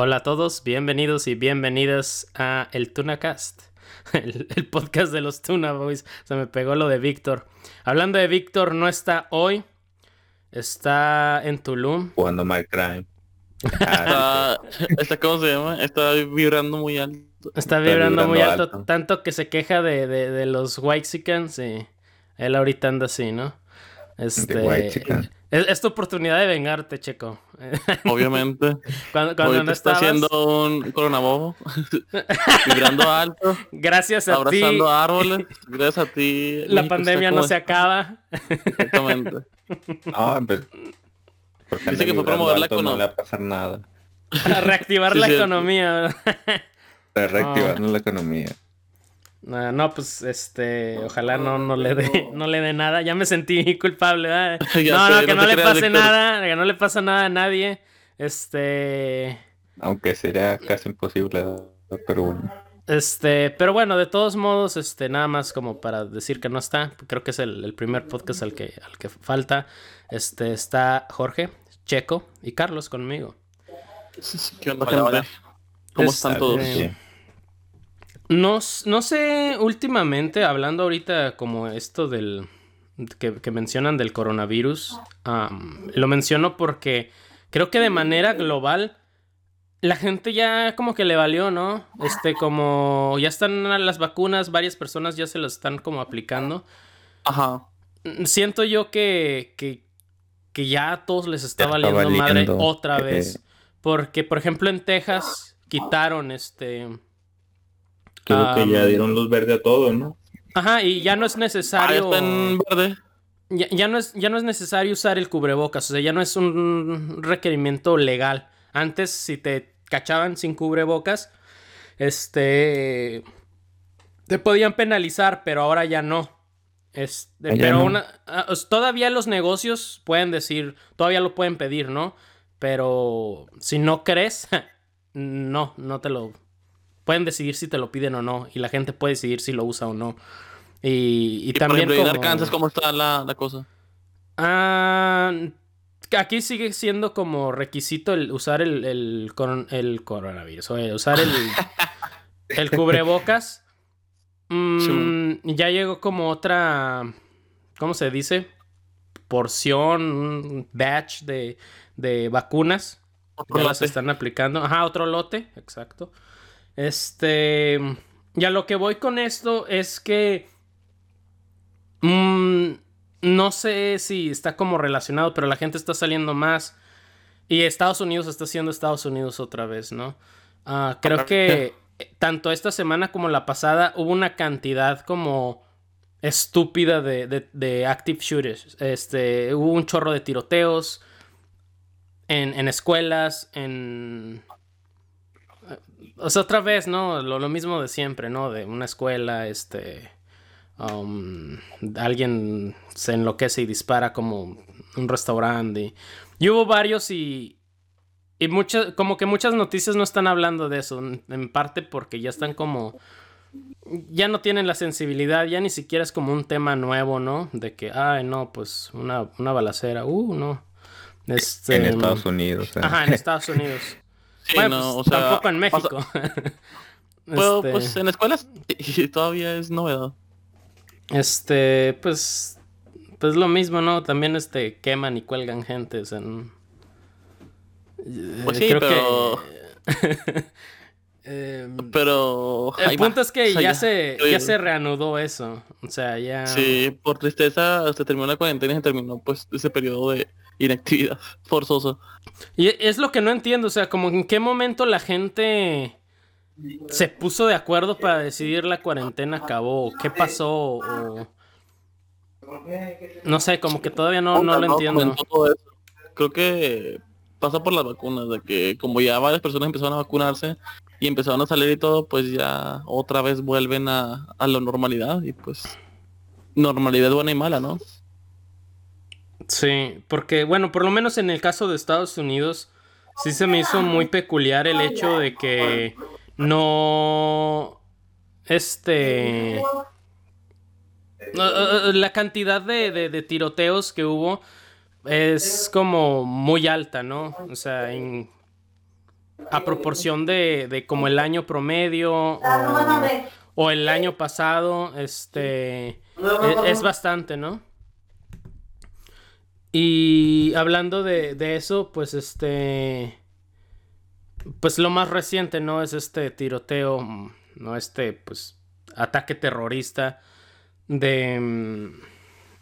Hola a todos, bienvenidos y bienvenidas a el TunaCast, el, el podcast de los Tuna Boys. Se me pegó lo de Víctor. Hablando de Víctor, no está hoy, está en Tulum. Jugando My Crime. Está, está, ¿cómo se llama? Está vibrando muy alto. Está vibrando muy alto, tanto que se queja de, de, de los Whitexicans y él ahorita anda así, ¿no? Este, es, es, tu oportunidad de vengarte, Checo. Obviamente. cuando cuando no está haciendo un coronabobo, vibrando alto. Gracias a abrazando ti. Abrazando árboles. Gracias a ti. La México pandemia no se acaba. Exactamente. No, pero... Porque Dice que fue promover la economía. No le va a pasar nada. A reactivar Sí, la sí. economía. Para reactivar la economía. No, no, pues este, ojalá no, no le dé, no le dé nada. Ya me sentí culpable, ¿verdad? No, no, que no le creas, pase Víctor. nada, que no le pasa nada a nadie. Este, Aunque sería casi imposible, pero bueno. este, pero bueno, de todos modos, este, nada más como para decir que no está. Creo que es el, el primer podcast al que, al que falta. Este, está Jorge, Checo y Carlos conmigo. ¿Qué onda, Hola, gente? hola. ¿Cómo Está están todos? bien. No, no sé, últimamente, hablando ahorita como esto del que, que mencionan del coronavirus, lo menciono porque creo que de manera global la gente ya como que le valió, ¿no? Este, como ya están las vacunas, varias personas ya se las están como aplicando. Ajá. Siento yo que, que, que ya a todos les está está valiendo madre valiendo, otra vez. Porque, por ejemplo, en Texas quitaron este... Creo que ya Am, dieron luz verde a todo, ¿no? Ajá, y ya no es Ah, necesario. en verde. Ya, ya no es, ya no es necesario usar el cubrebocas. O sea, ya no es un requerimiento legal. Antes, si te cachaban sin cubrebocas, este. Te podían penalizar, pero ahora ya no. Este, Ah, ya pero no. una- ah, todavía los negocios pueden decir, todavía lo pueden pedir, ¿no? Pero si no crees, no, no te lo. Pueden decidir si te lo piden o no. Y la gente puede decidir si lo usa o no. Y, y Y, por también. ejemplo, en Arkansas, ¿cómo está la, la cosa? Ah, aquí sigue siendo como requisito el usar el, el, coron- el coronavirus, oye, usar el, el cubrebocas. Mm, ya llegó como otra, ¿cómo se dice? Porción, un batch de, de vacunas. Otro Ya las lote. están aplicando. Ajá, otro lote, exacto. Este. Ya lo que voy con esto es que. mm, no sé si está como relacionado, pero la gente está saliendo más. Y Estados Unidos está siendo Estados Unidos otra vez, ¿no? Ah, creo que tanto esta semana como la pasada hubo una cantidad como estúpida de, de- de active shooters. Este, hubo un chorro de tiroteos en, en escuelas, en... O sea, otra vez, ¿no? Lo, lo mismo de siempre, ¿no? De una escuela, este... um, alguien se enloquece y dispara como un restaurante. Y, hubo varios y... Y muchas, como que muchas noticias no están hablando de eso, en, en parte porque ya están como... Ya no tienen la sensibilidad, ya ni siquiera es como un tema nuevo, ¿no? De que, ay, no, pues una, una balacera, uh, no. Este, En Estados Unidos. ¿eh? Ajá, en Estados Unidos. Sí, bueno, no, pues, o sea, tampoco en México. Pero, Este, pues en escuelas todavía es novedad. este, pues, pues lo mismo, ¿no? También este queman y cuelgan gentes en. Pues Eh, sí, pero- que- Em, Pero. el punto es que O sea, ya, se, ya se reanudó eso. O sea, ya. Sí, por tristeza se terminó la cuarentena y se terminó pues ese periodo de inactividad forzosa. Y es lo que no entiendo, o sea, como en qué momento la gente se puso de acuerdo para decidir la cuarentena acabó, qué pasó, o... No sé, como que todavía no, no lo entiendo. Creo que pasa por las vacunas, de que como ya varias personas empezaron a vacunarse y empezaron a salir y todo, pues ya otra vez vuelven a, a la normalidad y pues normalidad buena y mala, ¿no? Sí, porque bueno, por lo menos en el caso de Estados Unidos, sí se me hizo muy peculiar el hecho de que no... Este... no, eh, La cantidad de, de- tiroteos que hubo es como muy alta, ¿no? O sea, en, a proporción de, de como el año promedio o, o el año pasado, este, e- es, bastante, ¿no? Y hablando de, de eso, pues este, pues lo más reciente, ¿no? Es este tiroteo, mm, ¿no? Este, pues, ataque terrorista de... mm,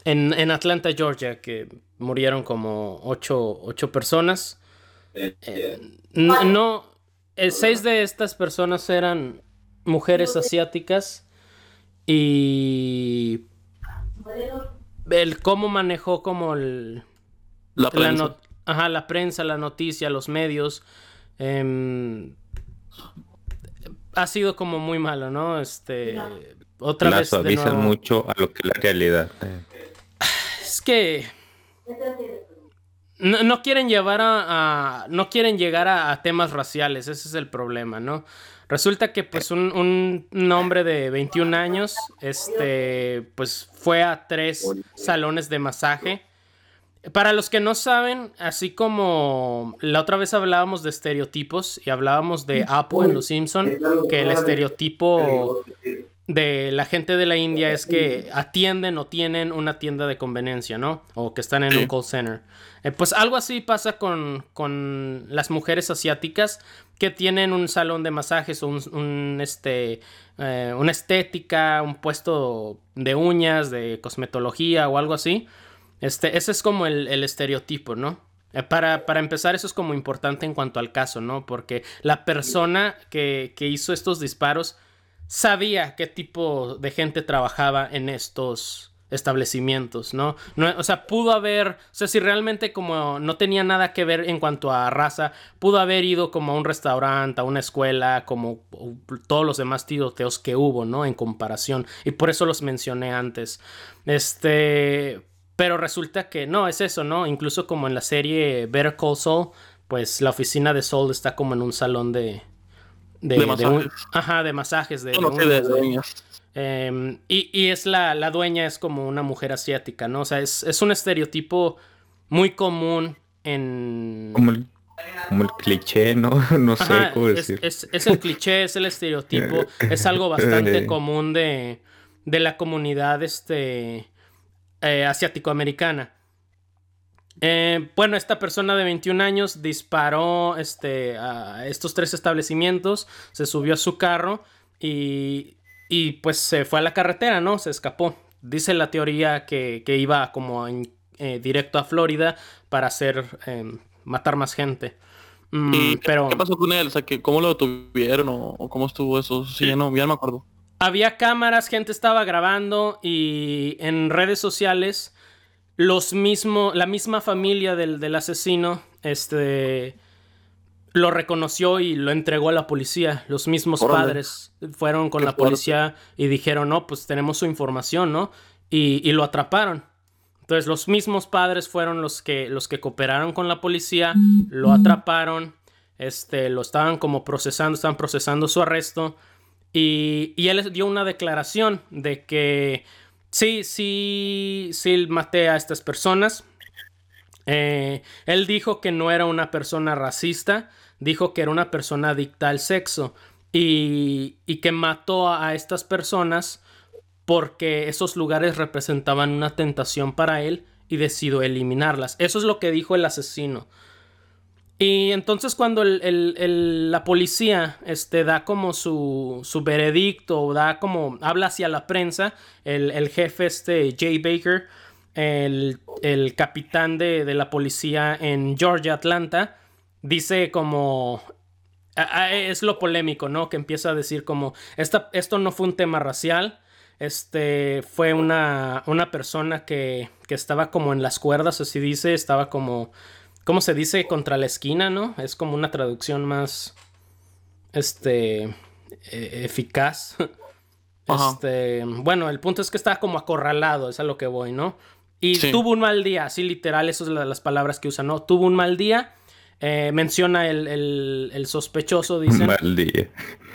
En, en Atlanta, Georgia, que murieron como ocho, ocho personas. Eh, no, eh, seis de estas personas eran mujeres asiáticas y el cómo manejó como el, La la, prensa. no- ajá, la prensa, la noticia, los medios. em, ha sido como muy malo, ¿no? Este. Otra La vez. de suavizan nuevo. mucho a lo que es la realidad. eh. Es que. No, no quieren llevar a, a- No quieren llegar a, a temas raciales. Ese es el problema, ¿no? Resulta que, pues, un, un- un hombre de 21 años. Este. Pues fue a tres salones de masaje. Para los que no saben, así como la otra vez hablábamos de estereotipos y hablábamos de Apu en Los Simpson, que el estereotipo de la gente de la India es que atienden o tienen una tienda de conveniencia, ¿no? O que están en un call center. Eh, pues algo así pasa con, con las mujeres asiáticas que tienen un salón de masajes un, este, eh, una estética, un puesto de uñas, de cosmetología o algo así. Este, ese es como el, el estereotipo, ¿no? Eh, Para, para empezar, eso es como importante en cuanto al caso, ¿no? Porque la persona que, que hizo estos disparos sabía qué tipo de gente trabajaba en estos establecimientos, ¿no? no o sea, pudo haber, o sea, si realmente como no tenía nada que ver en cuanto a raza, pudo haber ido como a un restaurante, a una escuela, como todos los demás tiroteos que hubo, ¿no? En comparación. Y por eso los mencioné antes. Este, pero resulta que no, es eso, ¿no? Incluso como en la serie Better Call Saul, pues la oficina de Saul está como en un salón de... De un- masajes. ajá, de masajes. De, de que de Em, y, y es la, la dueña es como una mujer asiática, ¿no? O sea, es, es un estereotipo muy común en... Como el, como el cliché, ¿no? No sé cómo es, decir. es- es el cliché, es el estereotipo, es algo bastante común de, de la comunidad este, eh, asiático-americana. Eh, bueno, esta persona de 21 años disparó este, a estos tres establecimientos, se subió a su carro y, y pues se fue a la carretera, ¿no? Se escapó. Dice la teoría que, que iba como en- eh, directo a Florida para hacer, em, matar más gente. Mm, ¿Y qué- pero qué pasó con él? O sea, que ¿cómo lo detuvieron o, o cómo estuvo eso? Sí, ya no, ya no me acuerdo. había cámaras, gente estaba grabando y en redes sociales los mismo, la misma familia del, del asesino, este, lo reconoció y lo entregó a la policía. Los mismos Órale. padres fueron con Qué la fuerte. policía y dijeron, no, pues tenemos su información, ¿no? Y, y lo atraparon. Entonces los mismos padres fueron los que, los que cooperaron con la policía, lo atraparon, este, lo estaban como procesando, estaban procesando su arresto. Y, y él dio una declaración de que sí, sí, sí maté a estas personas. Eh, él dijo que no era una persona racista, dijo que era una persona adicta al sexo y, y que mató a, estas personas porque esos lugares representaban una tentación para él y decidió eliminarlas. Eso es lo que dijo el asesino. Y entonces cuando el- el- la policía este, da como su, su veredicto o da como habla hacia la prensa, el, jefe este Jay Baker, el, el capitán de, de la policía en Georgia, Atlanta, dice como... Es lo polémico, ¿no? Que empieza a decir como, esta, esto no fue un tema racial, este fue una, una persona que, que estaba como en las cuerdas, así dice, estaba como, ¿cómo se dice? Contra la esquina, ¿no? Es como una traducción más, este, eh, eficaz. Ajá. Este, bueno, el punto es que estaba como acorralado, es a lo que voy, ¿no? Y Sí. tuvo un mal día, así literal, esas son la- las palabras que usa, ¿no? Tuvo un mal día. Eh, menciona el, el- el sospechoso, dicen Mal día.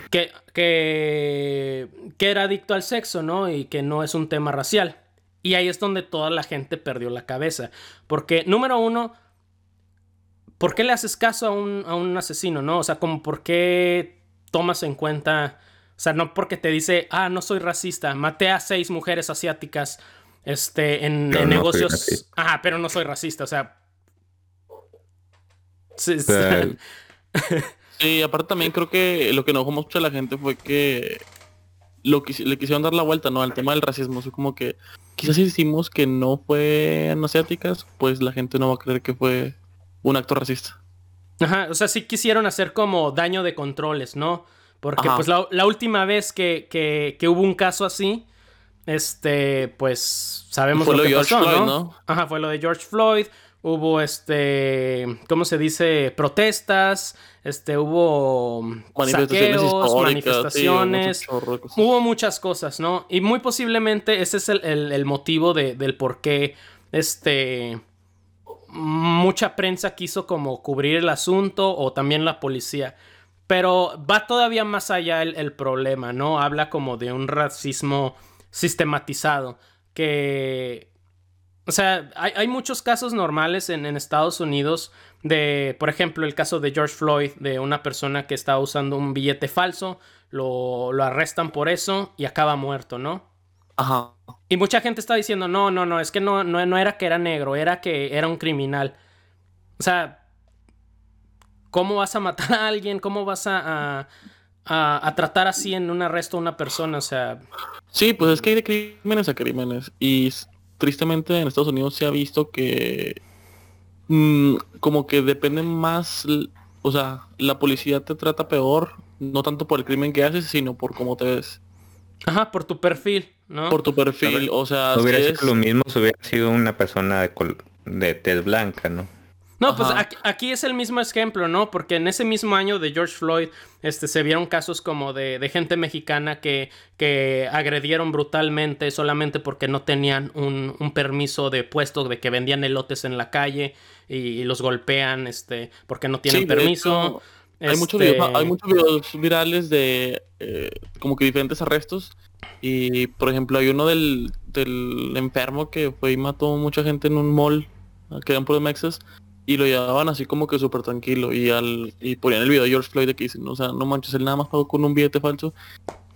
que, que, que era adicto al sexo, ¿no? Y que no es un tema racial. Y ahí es donde toda la gente perdió la cabeza. Porque, número uno, ¿por qué le haces caso a un, a un asesino, no? O sea, como por qué tomas en cuenta, o sea, no porque te dice, ah, no soy racista, maté a seis mujeres asiáticas, este, en, no negocios, ajá, pero no soy racista, o sea... Sí, O sea, Sí, aparte también creo que lo que enojó mucho a la gente fue que lo que le quisieron dar la vuelta, ¿no? Al tema del racismo. Fue como que quizás si decimos que no fue asiáticas, pues la gente no va a creer que fue un acto racista. Ajá, o sea, sí quisieron hacer como daño de controles, ¿no? Porque Ajá. pues la, la última vez que, que- que hubo un caso así, este, pues sabemos Fue lo lo que de George pasó, Floyd, ¿no? ¿no? Ajá, fue lo de George Floyd, hubo este, ¿cómo se dice? Protestas, este, hubo Manifestaciones saqueos, sí, manifestaciones. Hubo muchas cosas, ¿no? Y muy posiblemente ese es el, el- el motivo de- del por qué este, mucha prensa quiso como cubrir el asunto o también la policía. Pero va todavía más allá el, el problema, ¿no? Habla como de un racismo sistematizado que... O sea, hay, hay muchos casos normales en, en Estados Unidos de, por ejemplo, el caso de George Floyd, de una persona que estaba usando un billete falso, lo, lo arrestan por eso y acaba muerto, ¿no? Ajá. Y mucha gente está diciendo, no, no, no, es que no, no, no era que era negro, era que era un criminal. O sea, ¿cómo vas a matar a alguien? ¿Cómo vas a, a, a- a tratar así en un arresto a una persona? O sea, Sí, pues es que hay de crímenes a crímenes. Y tristemente en Estados Unidos se ha visto que mm, como que depende más, o sea, la policía te trata peor, no tanto por el crimen que haces, sino por cómo te ves. ajá, por tu perfil, ¿no? Por tu perfil, o sea, hubiera si sido es- lo mismo si hubiera sido una persona de, col- de tez blanca, ¿no? No, pues aquí, aquí es el mismo ejemplo, ¿no? Porque en ese mismo año de George Floyd, este, se vieron casos como de, de gente mexicana que, que agredieron brutalmente solamente porque no tenían un, un permiso de puesto, de que vendían elotes en la calle y, y los golpean, este, porque no tienen Sí, permiso. hecho, Hay, muchos Este, videos, hay muchos videos virales de eh, como que diferentes arrestos. Y por ejemplo hay uno del, del enfermo que fue y mató mucha gente en un mall, que eran puros mexas, y lo llevaban así como que súper tranquilo. Y al y ponían el video de George Floyd de que dicen, o sea, no manches, él nada más pagó con un billete falso.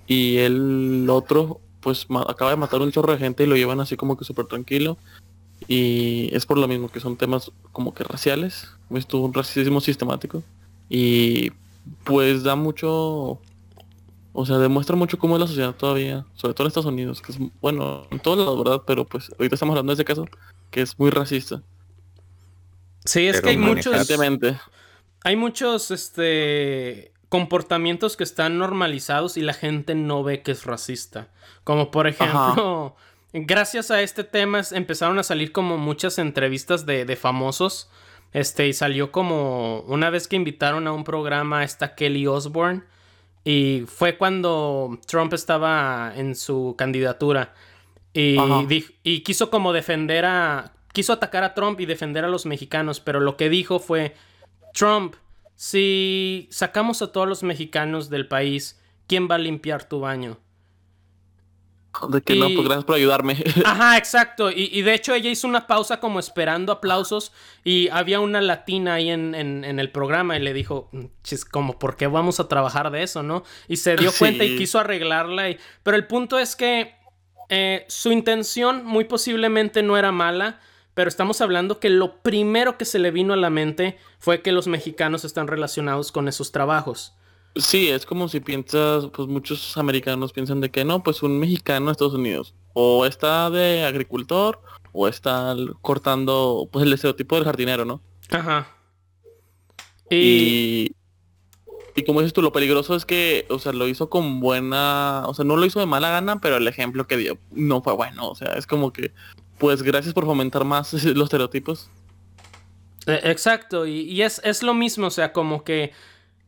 Y el otro, pues acaba de matar un chorro de gente y lo llevan así como que súper tranquilo. Y es por lo mismo que son temas como que raciales, es un racismo sistemático. Y pues da mucho, o sea, demuestra mucho cómo es la sociedad todavía, sobre todo en Estados Unidos, que es, bueno, en todos lados, ¿verdad? Pero pues ahorita estamos hablando de ese caso, que es muy racista. Sí, es que hay muchos, hay muchos, este, comportamientos que están normalizados y la gente no ve que es racista. Como por ejemplo, gracias a este tema empezaron a salir como muchas entrevistas de, de famosos. Este, y salió como una vez que invitaron a un programa a esta Kelly Osbourne. Y fue cuando Trump estaba en su candidatura. Y, y quiso como defender a... Quiso atacar a Trump y defender a los mexicanos. Pero lo que dijo fue... Trump, si sacamos a todos los mexicanos del país, ¿quién va a limpiar tu baño? De que no, pues gracias por ayudarme. Ajá, exacto. Y, y de hecho ella hizo una pausa como esperando aplausos y había una latina ahí en, en- en el programa y le dijo, chis, como, ¿por qué vamos a trabajar de eso, no? Y se dio Sí. cuenta y quiso arreglarla. y- Pero el punto es que eh, su intención muy posiblemente no era mala, pero estamos hablando que lo primero que se le vino a la mente fue que los mexicanos están relacionados con esos trabajos. Sí, es como si piensas, pues muchos americanos piensan de que no, pues un mexicano en Estados Unidos o está de agricultor o está cortando, pues el estereotipo del jardinero, ¿no? Ajá. Y... Y, y como dices tú, lo peligroso es que, o sea, lo hizo con buena, o sea, no lo hizo de mala gana, pero el ejemplo que dio no fue bueno, o sea, es como que, pues gracias por fomentar más los estereotipos. Eh, Exacto, y, es, es lo mismo, o sea, como que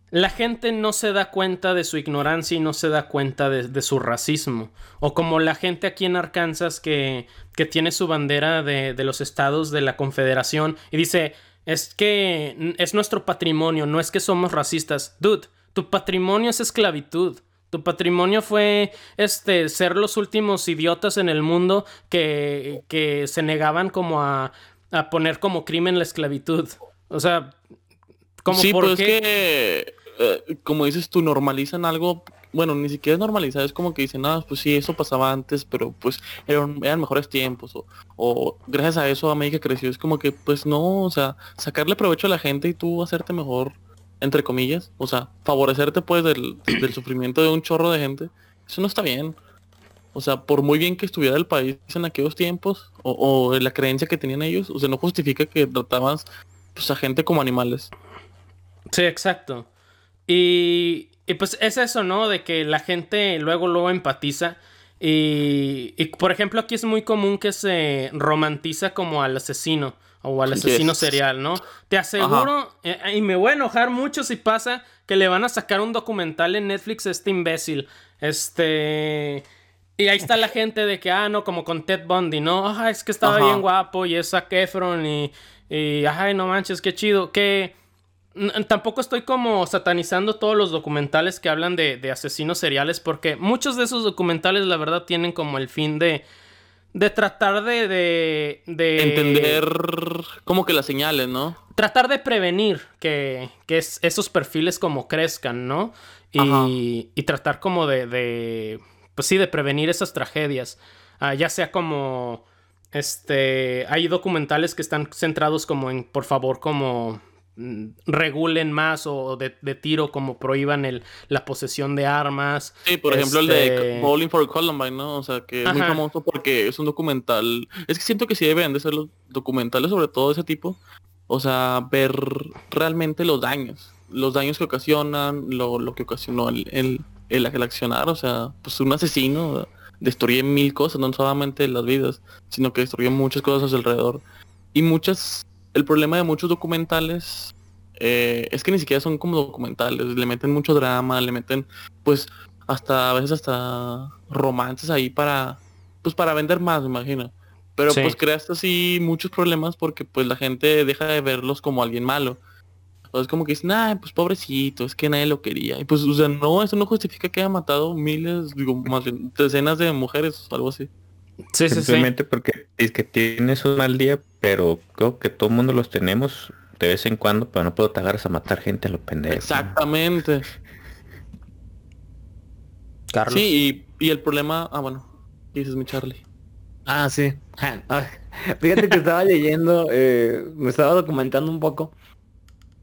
la gente no se da cuenta de su ignorancia y no se da cuenta de, de su racismo. O como la gente aquí en Arkansas que, que tiene su bandera de, de los estados de la Confederación y dice, es que es nuestro patrimonio, no es que somos racistas. Dude, tu patrimonio es esclavitud. Tu patrimonio fue este ser los últimos idiotas en el mundo que, que se negaban como a, a poner como crimen la esclavitud. O sea, Como sí, por pues es qué- que, eh, como dices tú, normalizan algo, bueno, ni siquiera es normalizar, es como que dicen, ah, pues sí, eso pasaba antes, pero pues eran, eran mejores tiempos, o, o gracias a eso América creció, es como que, pues no, o sea, sacarle provecho a la gente y tú hacerte mejor, entre comillas, o sea, favorecerte pues del, del sufrimiento de un chorro de gente, eso no está bien. O sea, por muy bien que estuviera el país en aquellos tiempos, o, o la creencia que tenían ellos, o sea, no justifica que tratabas pues, a gente como animales. Sí, exacto. Y, y pues es eso, ¿no? De que la gente luego, luego empatiza. Y, y, por ejemplo, aquí es muy común que se romantiza como al asesino o al asesino Yes. serial, ¿no? Te aseguro, eh, y me voy a enojar mucho si pasa que le van a sacar un documental en Netflix a este imbécil. Este... Y ahí está la gente de que, ah, no, como con Ted Bundy, ¿no? Ah, es que estaba Ajá. bien guapo y es Zac Efron y, y, ay, no manches, qué chido. Que tampoco estoy como satanizando todos los documentales que hablan de, de asesinos seriales porque muchos de esos documentales, la verdad, tienen como el fin de, de tratar de, de, de- Entender como que las señales, ¿no? tratar de prevenir que, que es- esos perfiles como crezcan, ¿no? Y, y tratar como de, de, pues sí, de prevenir esas tragedias. Ah, ya sea como, este, hay documentales que están centrados como en, por favor, como regulen más o de, de tiro, como prohíban el, la posesión de armas. Sí, por ejemplo el Este- de Bowling for Columbine, ¿no? O sea, que es muy famoso porque es un documental. Es que siento que sí deben de ser los documentales sobre todo de ese tipo. O sea, ver realmente los daños. Los daños que ocasionan, lo, lo que ocasionó el, el, el, el accionar. O sea, pues un asesino destruye mil cosas, no solamente las vidas, sino que destruye muchas cosas a su alrededor. Y muchas, el problema de muchos documentales eh, es que ni siquiera son como documentales, le meten mucho drama, le meten pues hasta a veces hasta romances ahí para pues para vender más, me imagino. Pero Sí. pues creaste así muchos problemas porque pues la gente deja de verlos como alguien malo. O es como que dicen, ah, pues pobrecito, es que nadie lo quería. Y pues, o sea, no, eso no justifica que haya matado miles, digo, más bien, decenas de mujeres o algo así. Sí, sí, sí. Simplemente porque es que tienes un mal día, pero creo que todo el mundo los tenemos de vez en cuando, pero no puedo te agarras a matar gente a los pendejos. Exactamente. Carlos. Sí, y, y el problema, ah, bueno, ¿qué dices mi Charlie? Ah, sí. Ah, Fíjate que estaba leyendo, eh, me estaba documentando un poco.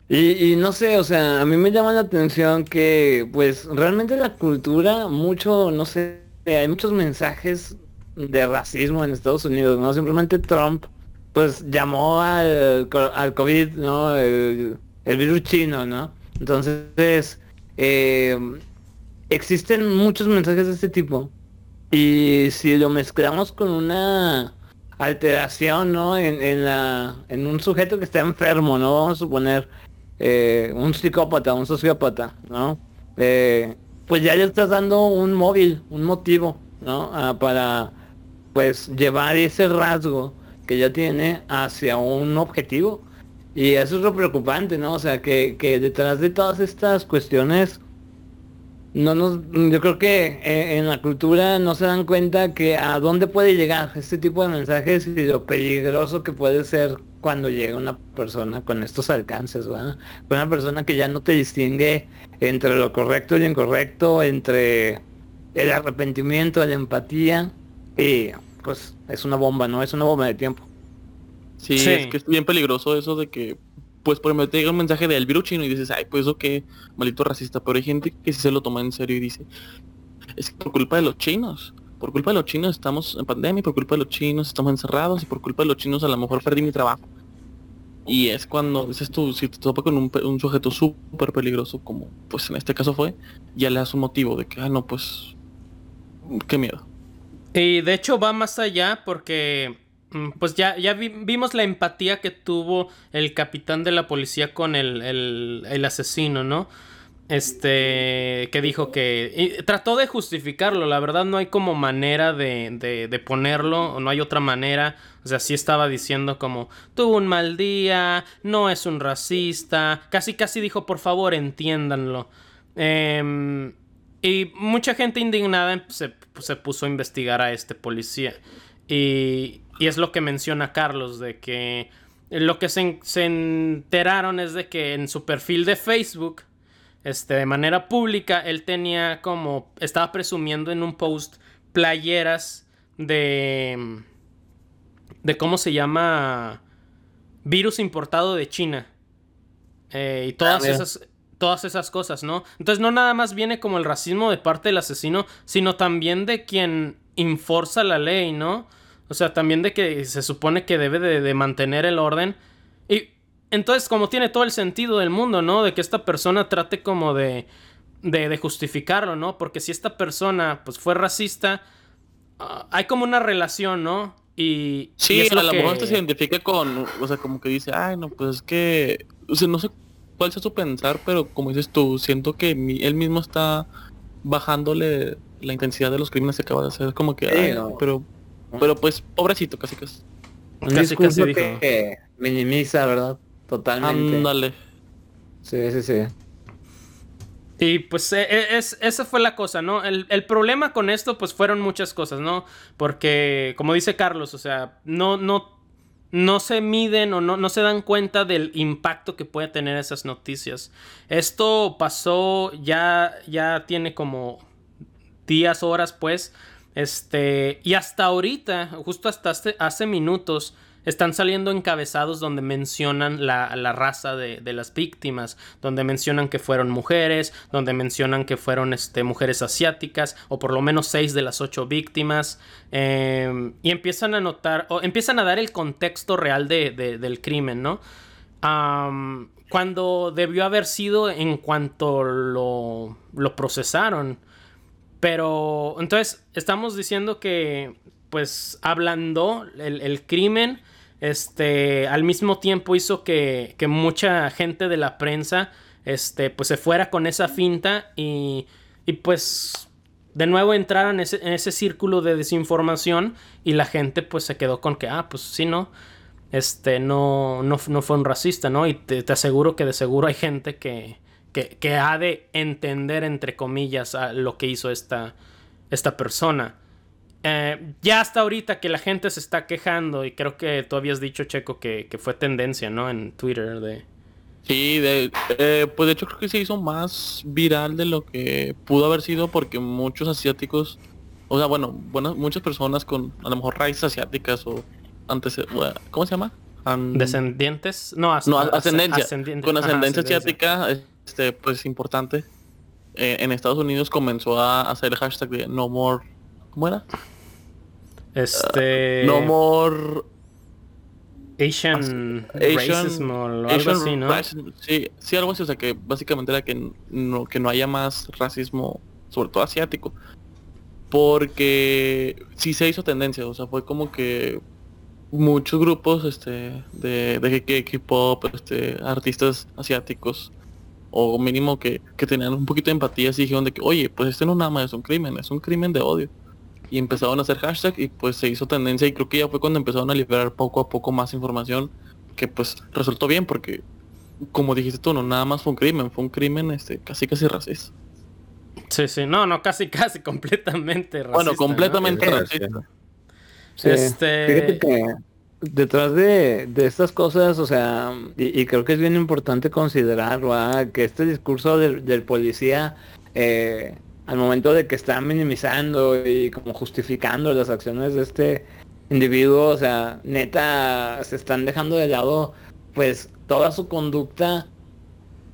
Y, y no sé, o sea, a mí me llama la atención que, pues, realmente la cultura, mucho, no sé, hay muchos mensajes de racismo en Estados Unidos, ¿no? Simplemente Trump, pues, llamó al, al COVID, ¿no? El, el virus chino, ¿no? Entonces, eh, existen muchos mensajes de este tipo. Y si lo mezclamos con una alteración, ¿no? En, en la, en un sujeto que está enfermo, ¿no? Vamos a suponer eh, un psicópata, un sociópata, ¿no? Eh, pues ya le estás dando un móvil, un motivo, ¿no? Ah, para, pues, llevar ese rasgo que ya tiene hacia un objetivo. Y eso es lo preocupante, ¿no? O sea, que, que detrás de todas estas cuestiones no nos, yo creo que eh, en la cultura no se dan cuenta que a dónde puede llegar este tipo de mensajes y lo peligroso que puede ser cuando llega una persona con estos alcances, ¿verdad? Una persona que ya no te distingue entre lo correcto y lo incorrecto, entre el arrepentimiento, la empatía, y pues es una bomba, ¿no? Es una bomba de tiempo. Sí, Sí. es que es bien peligroso eso de que, pues por ejemplo, te llega un mensaje del virus chino y dices, ay, pues eso qué, maldito racista, pero hay gente que sí se lo toma en serio y dice, es que por culpa de los chinos, por culpa de los chinos estamos en pandemia, y por culpa de los chinos estamos encerrados y por culpa de los chinos a lo mejor perdí mi trabajo. Y es cuando dices tú, si te topas con un, pe- un sujeto súper peligroso, como pues en este caso fue, ya le das un motivo de que, ah, no, pues, qué miedo. Y de hecho va más allá porque mm, pues ya, ya vi- vimos la empatía que tuvo el capitán de la policía con el, el- asesino, ¿no? Este, que dijo que... trató de justificarlo, la verdad no hay como manera de, de, de ponerlo, no hay otra manera. O sea, sí estaba diciendo como, tuvo un mal día, no es un racista, casi casi dijo, por favor, entiéndanlo. Em, y mucha gente indignada se, se puso a investigar a este policía. Y, y es lo que menciona Carlos, de que lo que se, se enteraron es de que en su perfil de Facebook, este, de manera pública, él tenía como, estaba presumiendo en un post playeras de, de cómo se llama, virus importado de China. Eh, y todas Ah, esas todas esas cosas, ¿no? Entonces no nada más viene como el racismo de parte del asesino, sino también de quien enforza la ley, ¿no? O sea, también de que se supone que debe de, de mantener el orden. Y entonces como tiene todo el sentido del mundo, ¿no? De que esta persona trate como de, de, de justificarlo, ¿no? Porque si esta persona pues fue racista, ah, hay como una relación, ¿no? Y, y Sí, es a lo que- mejor se identifica con, o sea, como que dice, ay, no, pues es que, o sea, no sé cuál sea su pensar, pero como dices tú, siento que mi- él mismo está bajándole la intensidad de los crímenes que acaba de hacer, como que, Sí, ay, no. pero, pero pues, pobrecito, casi casi. Un Casi, discurso casi dijo. que, minimiza, ¿verdad? Totalmente. Ándale. Sí, sí, sí. Y pues e- e- es, esa fue la cosa, ¿no? El, el problema con esto pues fueron muchas cosas, ¿no? Porque, como dice Carlos, o sea, no, no, no se miden o no, no se dan cuenta del impacto que puede tener esas noticias. Esto pasó ya, ya tiene como días, horas, pues. Este, y hasta ahorita, justo hasta hace, hace minutos, están saliendo encabezados donde mencionan la, la raza de, de las víctimas, donde mencionan que fueron mujeres, donde mencionan que fueron este, mujeres asiáticas, o por lo menos seis de las ocho víctimas, eh, y empiezan a notar, o empiezan a dar el contexto real de- de- del crimen, ¿no? Cuando debió haber sido en cuanto lo, lo procesaron. Pero entonces estamos diciendo que pues ablandó el, el crimen. Este, al mismo tiempo hizo que, que mucha gente de la prensa este, pues se fuera con esa finta y, y pues de nuevo entraran en ese, ese círculo de desinformación y la gente pues se quedó con que, ah, pues sí, no, este, no, no, no fue un racista, ¿no? Y te, te aseguro que de seguro hay gente que, que, que ha de entender, entre comillas, a lo que hizo esta, esta persona. Eh, ya hasta ahorita que la gente se está quejando, y creo que tú habías dicho, Checo, que, que fue tendencia, ¿no? En Twitter de... Sí, de, eh, pues de hecho creo que se hizo más viral de lo que pudo haber sido porque muchos asiáticos, o sea, bueno, buenas, muchas personas con a lo mejor raíces asiáticas o antes, ¿cómo se llama? An- ¿Descendientes? No, as- no, as- ascendencia. ascendiente- con ajá, ascendencia. asiática, este, pues importante. Eh, en Estados Unidos comenzó a hacer el hashtag de no more, ¿cómo era? Este... no more Asian, Asian, racism o algo Asian así, ¿no? sí, sí, algo así, o sea que básicamente era que no, que no haya más racismo, sobre todo asiático. Porque sí se hizo tendencia, o sea, fue como que muchos grupos este de, de K-pop, este, artistas asiáticos, o mínimo que, que tenían un poquito de empatía, sí dijeron de que, oye, pues este no nada más es un crimen, es un crimen de odio. Y empezaron a hacer hashtag y pues se hizo tendencia y creo que ya fue cuando empezaron a liberar poco a poco más información que pues resultó bien porque como dijiste tú, no nada más fue un crimen, fue un crimen este casi casi racista. Sí, sí, no, no, casi, casi, completamente racista. bueno, ¿no? completamente racista. Sí. Este- Fíjate que detrás de, de estas cosas, o sea, y, y creo que es bien importante considerar ¿verdad? que este discurso del, del policía, eh, al momento de que está minimizando y como justificando las acciones de este individuo, o sea, neta, se están dejando de lado, pues, toda su conducta,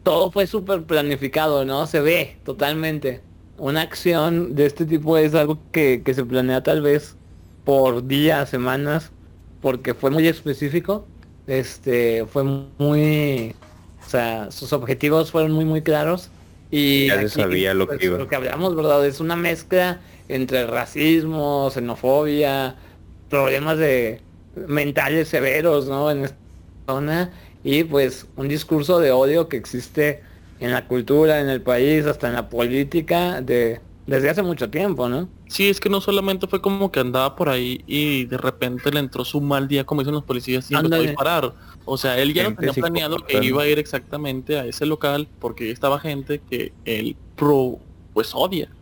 todo fue súper planificado, ¿no? Se ve totalmente. Una acción de este tipo es algo que, que se planea tal vez por días, semanas, porque fue muy específico. Este, fue muy, o sea, sus objetivos fueron muy muy claros y Ya se sabía lo que iba. Lo que hablamos, verdad, es una mezcla entre racismo, xenofobia, problemas de mentales severos, ¿no? En esta zona y pues un discurso de odio que existe en la cultura, en el país, hasta en la política de desde hace mucho tiempo, ¿no? Sí, es que no solamente fue como que andaba por ahí y de repente le entró su mal día, como dicen los policías, y empezó a disparar. O sea, él ya no Gente tenía planeado que iba a ir exactamente a ese local porque estaba gente que él pro, pues odia.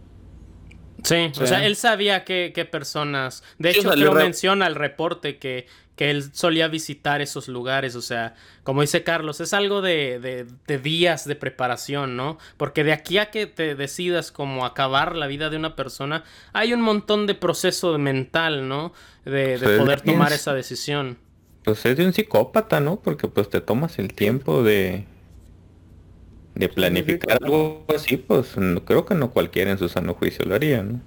Sí, o sea, él sabía qué, qué personas. De Sí, o hecho, sea, creo menciona al reporte que, que él solía visitar esos lugares. O sea, como dice Carlos, es algo de, de, de días de preparación, ¿no? Porque de aquí a que te decidas como acabar la vida de una persona, hay un montón de proceso mental, ¿no? De, de poder tomar es- esa decisión. Pues es de un psicópata, ¿no? Porque pues te tomas el tiempo de de planificar algo así, pues no, creo que no cualquiera en su sano juicio lo haría, ¿no?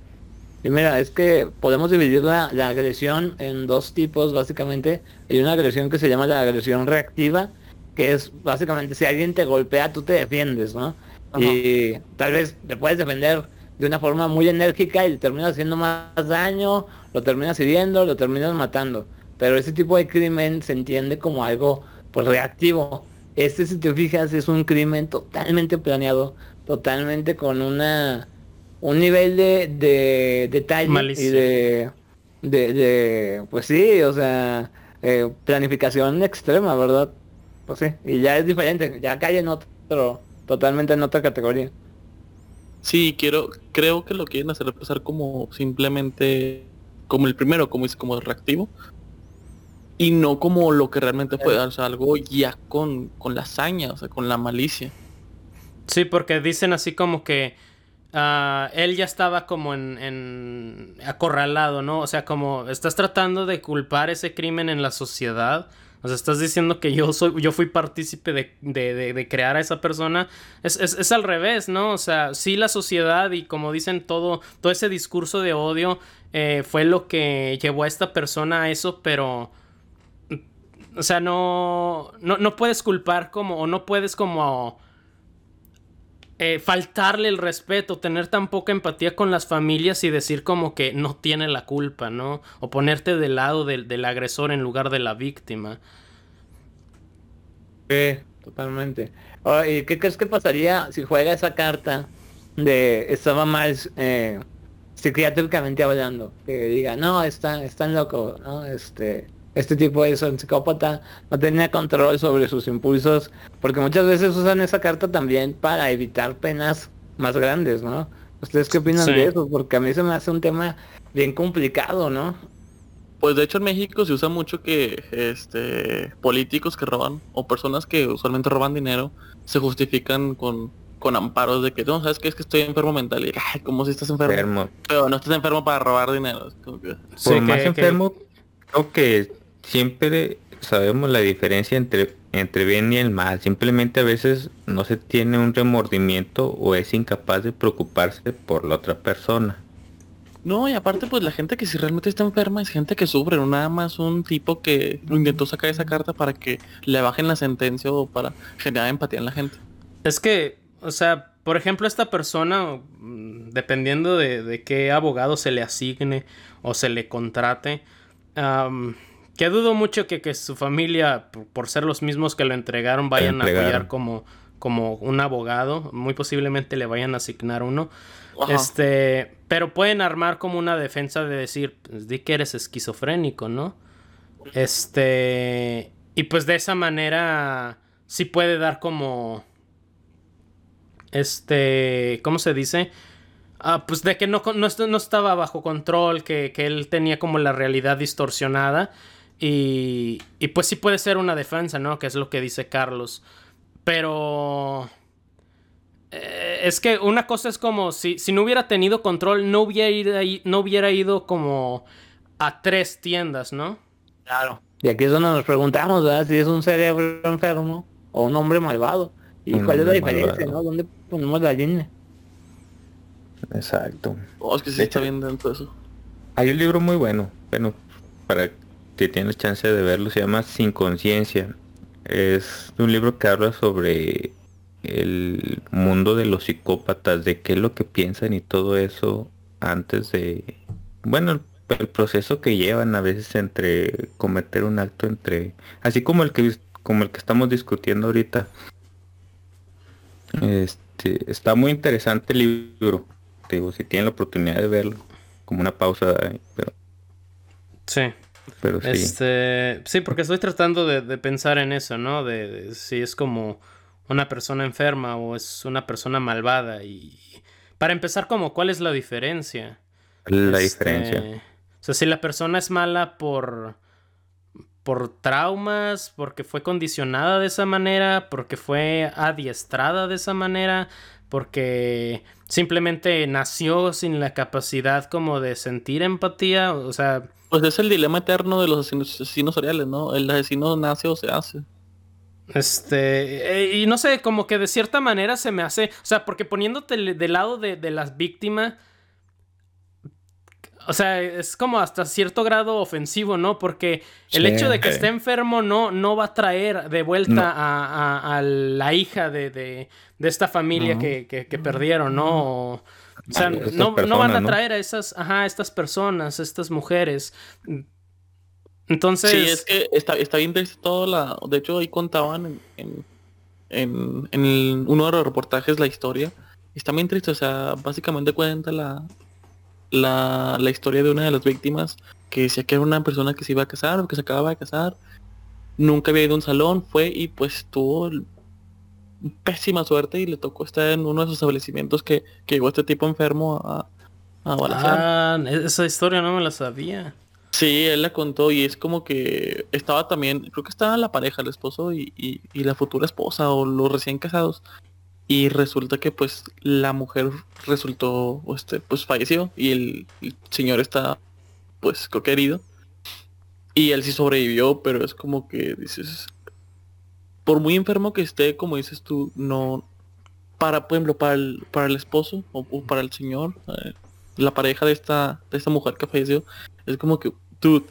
Y mira, es que podemos dividir la, la agresión en dos tipos básicamente. Hay una agresión que se llama la agresión reactiva, que es básicamente si alguien te golpea, tú te defiendes, ¿no? Ajá. Y tal vez te puedes defender de una forma muy enérgica y terminas haciendo más daño, lo terminas hiriendo, lo terminas matando. Pero ese tipo de crimen se entiende como algo pues reactivo. Este, si te fijas, es un crimen totalmente planeado, totalmente con una un nivel de, de detalle Malicia. y de, de, de, pues sí, o sea, eh, planificación extrema, ¿verdad? Pues sí, y ya es diferente, ya cae en otro, totalmente en otra categoría. Sí, quiero, creo que lo quieren hacer pasar como simplemente como el primero, como es como reactivo. Y no como lo que realmente fue, o sea, algo ya con, con la hazaña, o sea, con la malicia. Sí, porque dicen así como que ah, él ya estaba como en, en acorralado, ¿no? O sea, como estás tratando de culpar ese crimen en la sociedad. O sea, estás diciendo que yo soy, yo fui partícipe de, de- de- de crear a esa persona. Es, es- es al revés, ¿no? O sea, sí la sociedad y como dicen todo, todo ese discurso de odio eh, fue lo que llevó a esta persona a eso, pero. O sea, no, no, no puedes culpar como, o no puedes como eh, faltarle el respeto, tener tan poca empatía con las familias y decir como que no tiene la culpa, ¿no? O ponerte del lado del, del agresor en lugar de la víctima. Sí, totalmente. Ahora, ¿Y qué crees que pasaría si juega esa carta de estaba mal eh, psiquiátricamente hablando? Que diga, no, está, están loco, ¿no? Este, este tipo es un psicópata, no tenía control sobre sus impulsos, porque muchas veces usan esa carta también para evitar penas más grandes, ¿no? ¿Ustedes qué opinan Sí. de eso? Porque a mí se me hace un tema bien complicado, ¿no? Pues de hecho en México se usa mucho que este políticos que roban o personas que usualmente roban dinero se justifican con, con amparos de que no, sabes qué es que estoy enfermo mental y ay, como si estás enfermo. Enfermo. Pero no estás enfermo para robar dinero. como que- Sí, Por que- más que- enfermo, creo que siempre sabemos la diferencia entre, entre bien y el mal. Simplemente a veces no se tiene un remordimiento o es incapaz de preocuparse por la otra persona. No, y aparte pues la gente que si realmente está enferma es gente que sufre, no nada más un tipo que lo intentó sacar esa carta para que le bajen la sentencia o para generar empatía en la gente. Es que, o sea, por ejemplo, esta persona, mm, dependiendo de, de qué abogado se le asigne o se le contrate, am, que dudo mucho que, que su familia, por, por ser los mismos que lo entregaron, vayan a apoyar como, como un abogado. Muy posiblemente le vayan a asignar uno. Ajá. Este, pero pueden armar como una defensa de decir, pues, di que eres esquizofrénico, ¿no? Este, y pues de esa manera sí puede dar como, este, ¿cómo se dice? Ah, pues de que no, no, no estaba bajo control, que, que él tenía como la realidad distorsionada. Y, y pues sí puede ser una defensa, ¿no? Que es lo que dice Carlos. Pero... eh, es que una cosa es como si, si no hubiera tenido control, no hubiera, ido ahí- no hubiera ido como a tres tiendas, ¿no? Claro. Y aquí es donde nos preguntamos, ¿verdad? Si es un cerebro enfermo o un hombre malvado. ¿Y Un cuál es la diferencia, malvado. no? ¿Dónde ponemos la línea? Exacto. Oh, es que sí De está hecho- bien dentro de eso. Hay un libro muy bueno, bueno, para que tienes chance de verlo, se llama Sin Conciencia. Es un libro que habla sobre el mundo de los psicópatas, de qué es lo que piensan y todo eso antes de, bueno, el, el proceso que llevan a veces entre cometer un acto entre, así como el que como el que estamos discutiendo ahorita. Este, está muy interesante el libro. Te digo, si tienen la oportunidad de verlo, como una pausa, eh, pero, Sí. Pero sí. Este, sí, porque estoy tratando de, de pensar en eso, ¿no? De, de si es como una persona enferma o es una persona malvada y para empezar, como, ¿cuál es la diferencia? La diferencia. O sea, si la persona es mala por por traumas, porque fue condicionada de esa manera, porque fue adiestrada de esa manera, porque simplemente nació sin la capacidad como de sentir empatía, o sea... Pues es el dilema eterno de los asesinos, seriales, ¿no? El asesino nace o se hace. Este, y no sé, como que de cierta manera se me hace, o sea, porque poniéndote del lado de, de las víctimas, o sea, es como hasta cierto grado ofensivo, ¿no? Porque el hecho de que esté enfermo no, no va a traer de vuelta a, la hija de, esta familia que, perdieron, ¿no? O, sea, no, van a traer a esas, ajá, estas personas, estas mujeres. Entonces. Sí, es que está, está bien de todo la. De hecho, ahí contaban en, en, en, uno de los reportajes la historia. Está bien triste, o sea, básicamente cuenta la, la, la, historia de una de las víctimas que decía que era una persona que se iba a casar o que se acababa de casar. Nunca había ido a un salón, fue y pues tuvo pésima suerte y le tocó estar en uno de esos establecimientos que, que llegó este tipo enfermo a, a Ah, esa historia no me la sabía. Sí, él la contó y es como que estaba también, creo que estaba la pareja, el esposo y, y, y la futura esposa o los recién casados y resulta que pues la mujer resultó este pues falleció y el, señor está pues creo que herido. Y él sí sobrevivió pero es como que dices por muy enfermo que esté como dices tú no para por ejemplo para el para el esposo o, para el señor eh, la pareja de esta de esta mujer que falleció es como que tú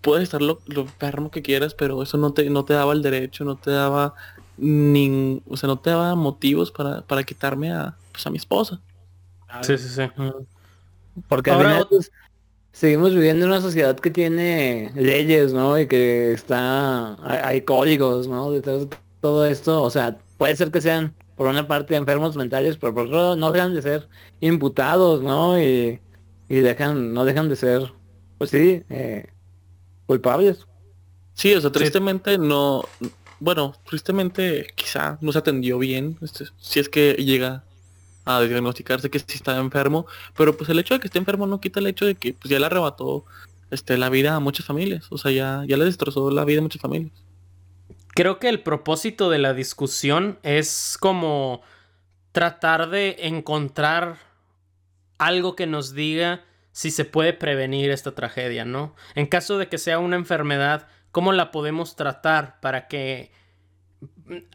puedes estar lo, lo enfermo que quieras pero eso no te no te daba el derecho no te daba ni, o sea, no te daba motivos para, para quitarme a, pues, a mi esposa. Sí, sí, sí. Porque Ahora, pues, seguimos viviendo en una sociedad que tiene leyes, ¿no? Y que está, hay, códigos, ¿no? Detrás de todo esto, o sea, puede ser que sean por una parte enfermos mentales, pero por otro no dejan de ser imputados, ¿no? Y, y dejan, no dejan de ser, pues sí, eh, culpables. Sí, o sea, tristemente no, bueno, tristemente quizá no se atendió bien, este, si es que llega a diagnosticarse que sí está enfermo, pero pues el hecho de que esté enfermo no quita el hecho de que pues, ya le arrebató este, la vida a muchas familias, o sea, ya, ya le destrozó la vida a muchas familias. Creo que el propósito de la discusión es como tratar de encontrar algo que nos diga si se puede prevenir esta tragedia, ¿no? En caso de que sea una enfermedad cómo la podemos tratar para que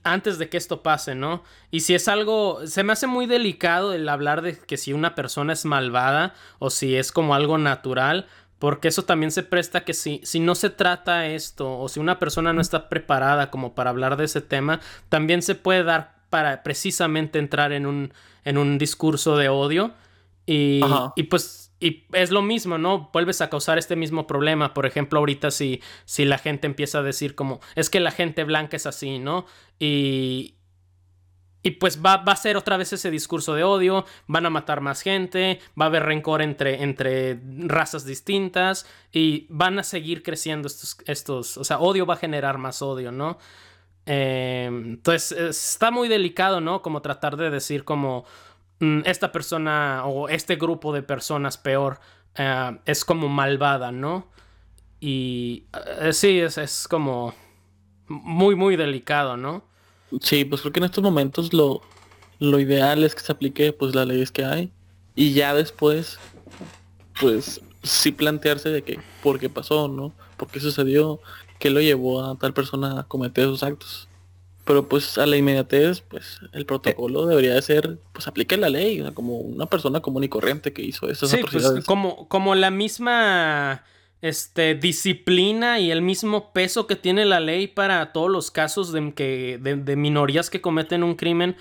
antes de que esto pase, ¿no? Y si es algo, se me hace muy delicado el hablar de que si una persona es malvada o si es como algo natural, porque eso también se presta que si, si no se trata esto o si una persona no está preparada como para hablar de ese tema, también se puede dar para precisamente entrar en un, en un discurso de odio y, y pues y es lo mismo, ¿no? Vuelves a causar este mismo problema. Por ejemplo, ahorita si, si la gente empieza a decir como, es que la gente blanca es así, ¿no? Y, y pues va, va, a ser otra vez ese discurso de odio, van a matar más gente, va a haber rencor entre, entre razas distintas y van a seguir creciendo estos, estos, o sea, odio va a generar más odio, ¿no? Eh, entonces está muy delicado, ¿no? Como tratar de decir como, esta persona o este grupo de personas peor eh, es como malvada, ¿no? Y eh, sí, es, es, como muy, muy delicado, ¿no? Sí, pues creo que en estos momentos lo, lo ideal es que se aplique pues las leyes que hay y ya después pues sí plantearse de que por qué pasó, ¿no? ¿Por qué sucedió? ¿Qué lo llevó a tal persona a cometer esos actos? Pero pues a la inmediatez, pues el protocolo debería de ser, pues aplique la ley, como una persona común y corriente que hizo esas sí, Pues, como, como la misma este, disciplina y el mismo peso que tiene la ley para todos los casos de, que, de, minorías que cometen un crimen,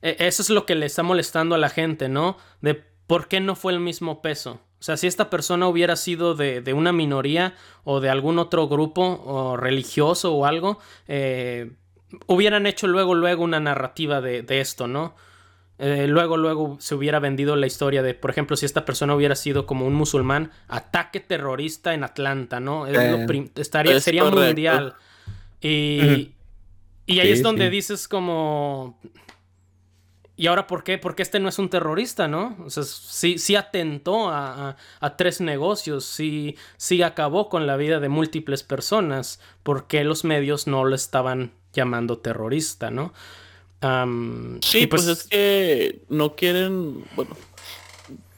e, eso es lo que le está molestando a la gente, ¿no? De por qué no fue el mismo peso. O sea, si esta persona hubiera sido de, de una minoría o de algún otro grupo o religioso o algo, eh, hubieran hecho luego, luego una narrativa de, esto, ¿no? Eh, luego, luego se hubiera vendido la historia de, por ejemplo, si esta persona hubiera sido como un musulmán, ataque terrorista en Atlanta, ¿no? estaría, sería mundial. Y, y ahí es donde dices como... ¿Y ahora por qué? Porque este no es un terrorista, ¿no? O sea, sí, sí atentó a, tres negocios, sí, sí acabó con la vida de múltiples personas. ¿Por qué los medios no lo estaban llamando terrorista, no? sí, pues, pues, es que no quieren, bueno,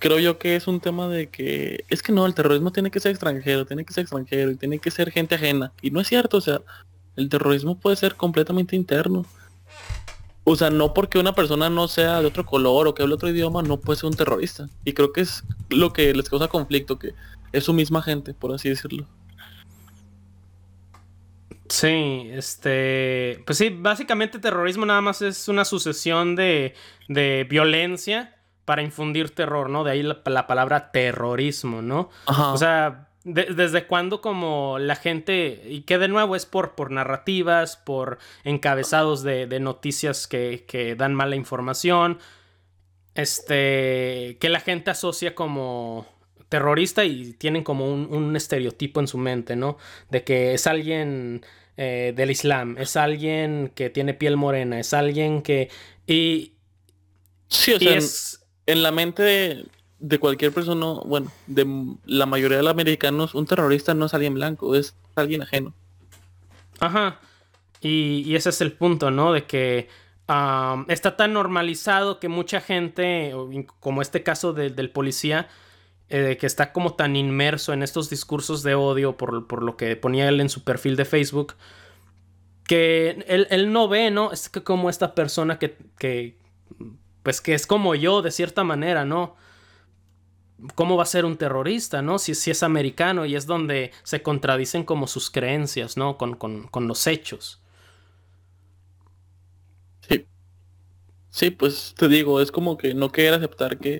creo yo que es un tema de que es que no, el terrorismo tiene que ser extranjero, tiene que ser extranjero y tiene que ser gente ajena. Y no es cierto, o sea, el terrorismo puede ser completamente interno. O sea, no porque una persona no sea de otro color o que hable otro idioma, no puede ser un terrorista. Y creo que es lo que les causa conflicto, que es su misma gente, por así decirlo. Sí, este, pues sí, básicamente terrorismo nada más es una sucesión de, de violencia para infundir terror, ¿no? De ahí la, la palabra terrorismo, ¿no? Ajá. O sea, ¿Desde cuándo como la gente, y que de nuevo es por, por narrativas, por encabezados de, noticias que, dan mala información, este, que la gente asocia como terrorista y tienen como un, estereotipo en su mente, ¿no? De que es alguien eh, del Islam, es alguien que tiene piel morena, es alguien que... Y, sí, o sea, en la mente de, cualquier persona, bueno, de la mayoría de los americanos, un terrorista no es alguien blanco, es alguien ajeno. Ajá. Y, ese es el punto, ¿no? De que está tan normalizado que mucha gente, como este caso del policía, eh, que está como tan inmerso en estos discursos de odio por, por, lo que ponía él en su perfil de Facebook, que él, él no ve, ¿no? Es que como esta persona que, que, pues que es como yo, de cierta manera, ¿no? ¿Cómo va a ser un terrorista, no? Si, si es americano y es donde se contradicen como sus creencias, ¿no? Con, los hechos. Sí. Sí, pues te digo, es como que no querer aceptar que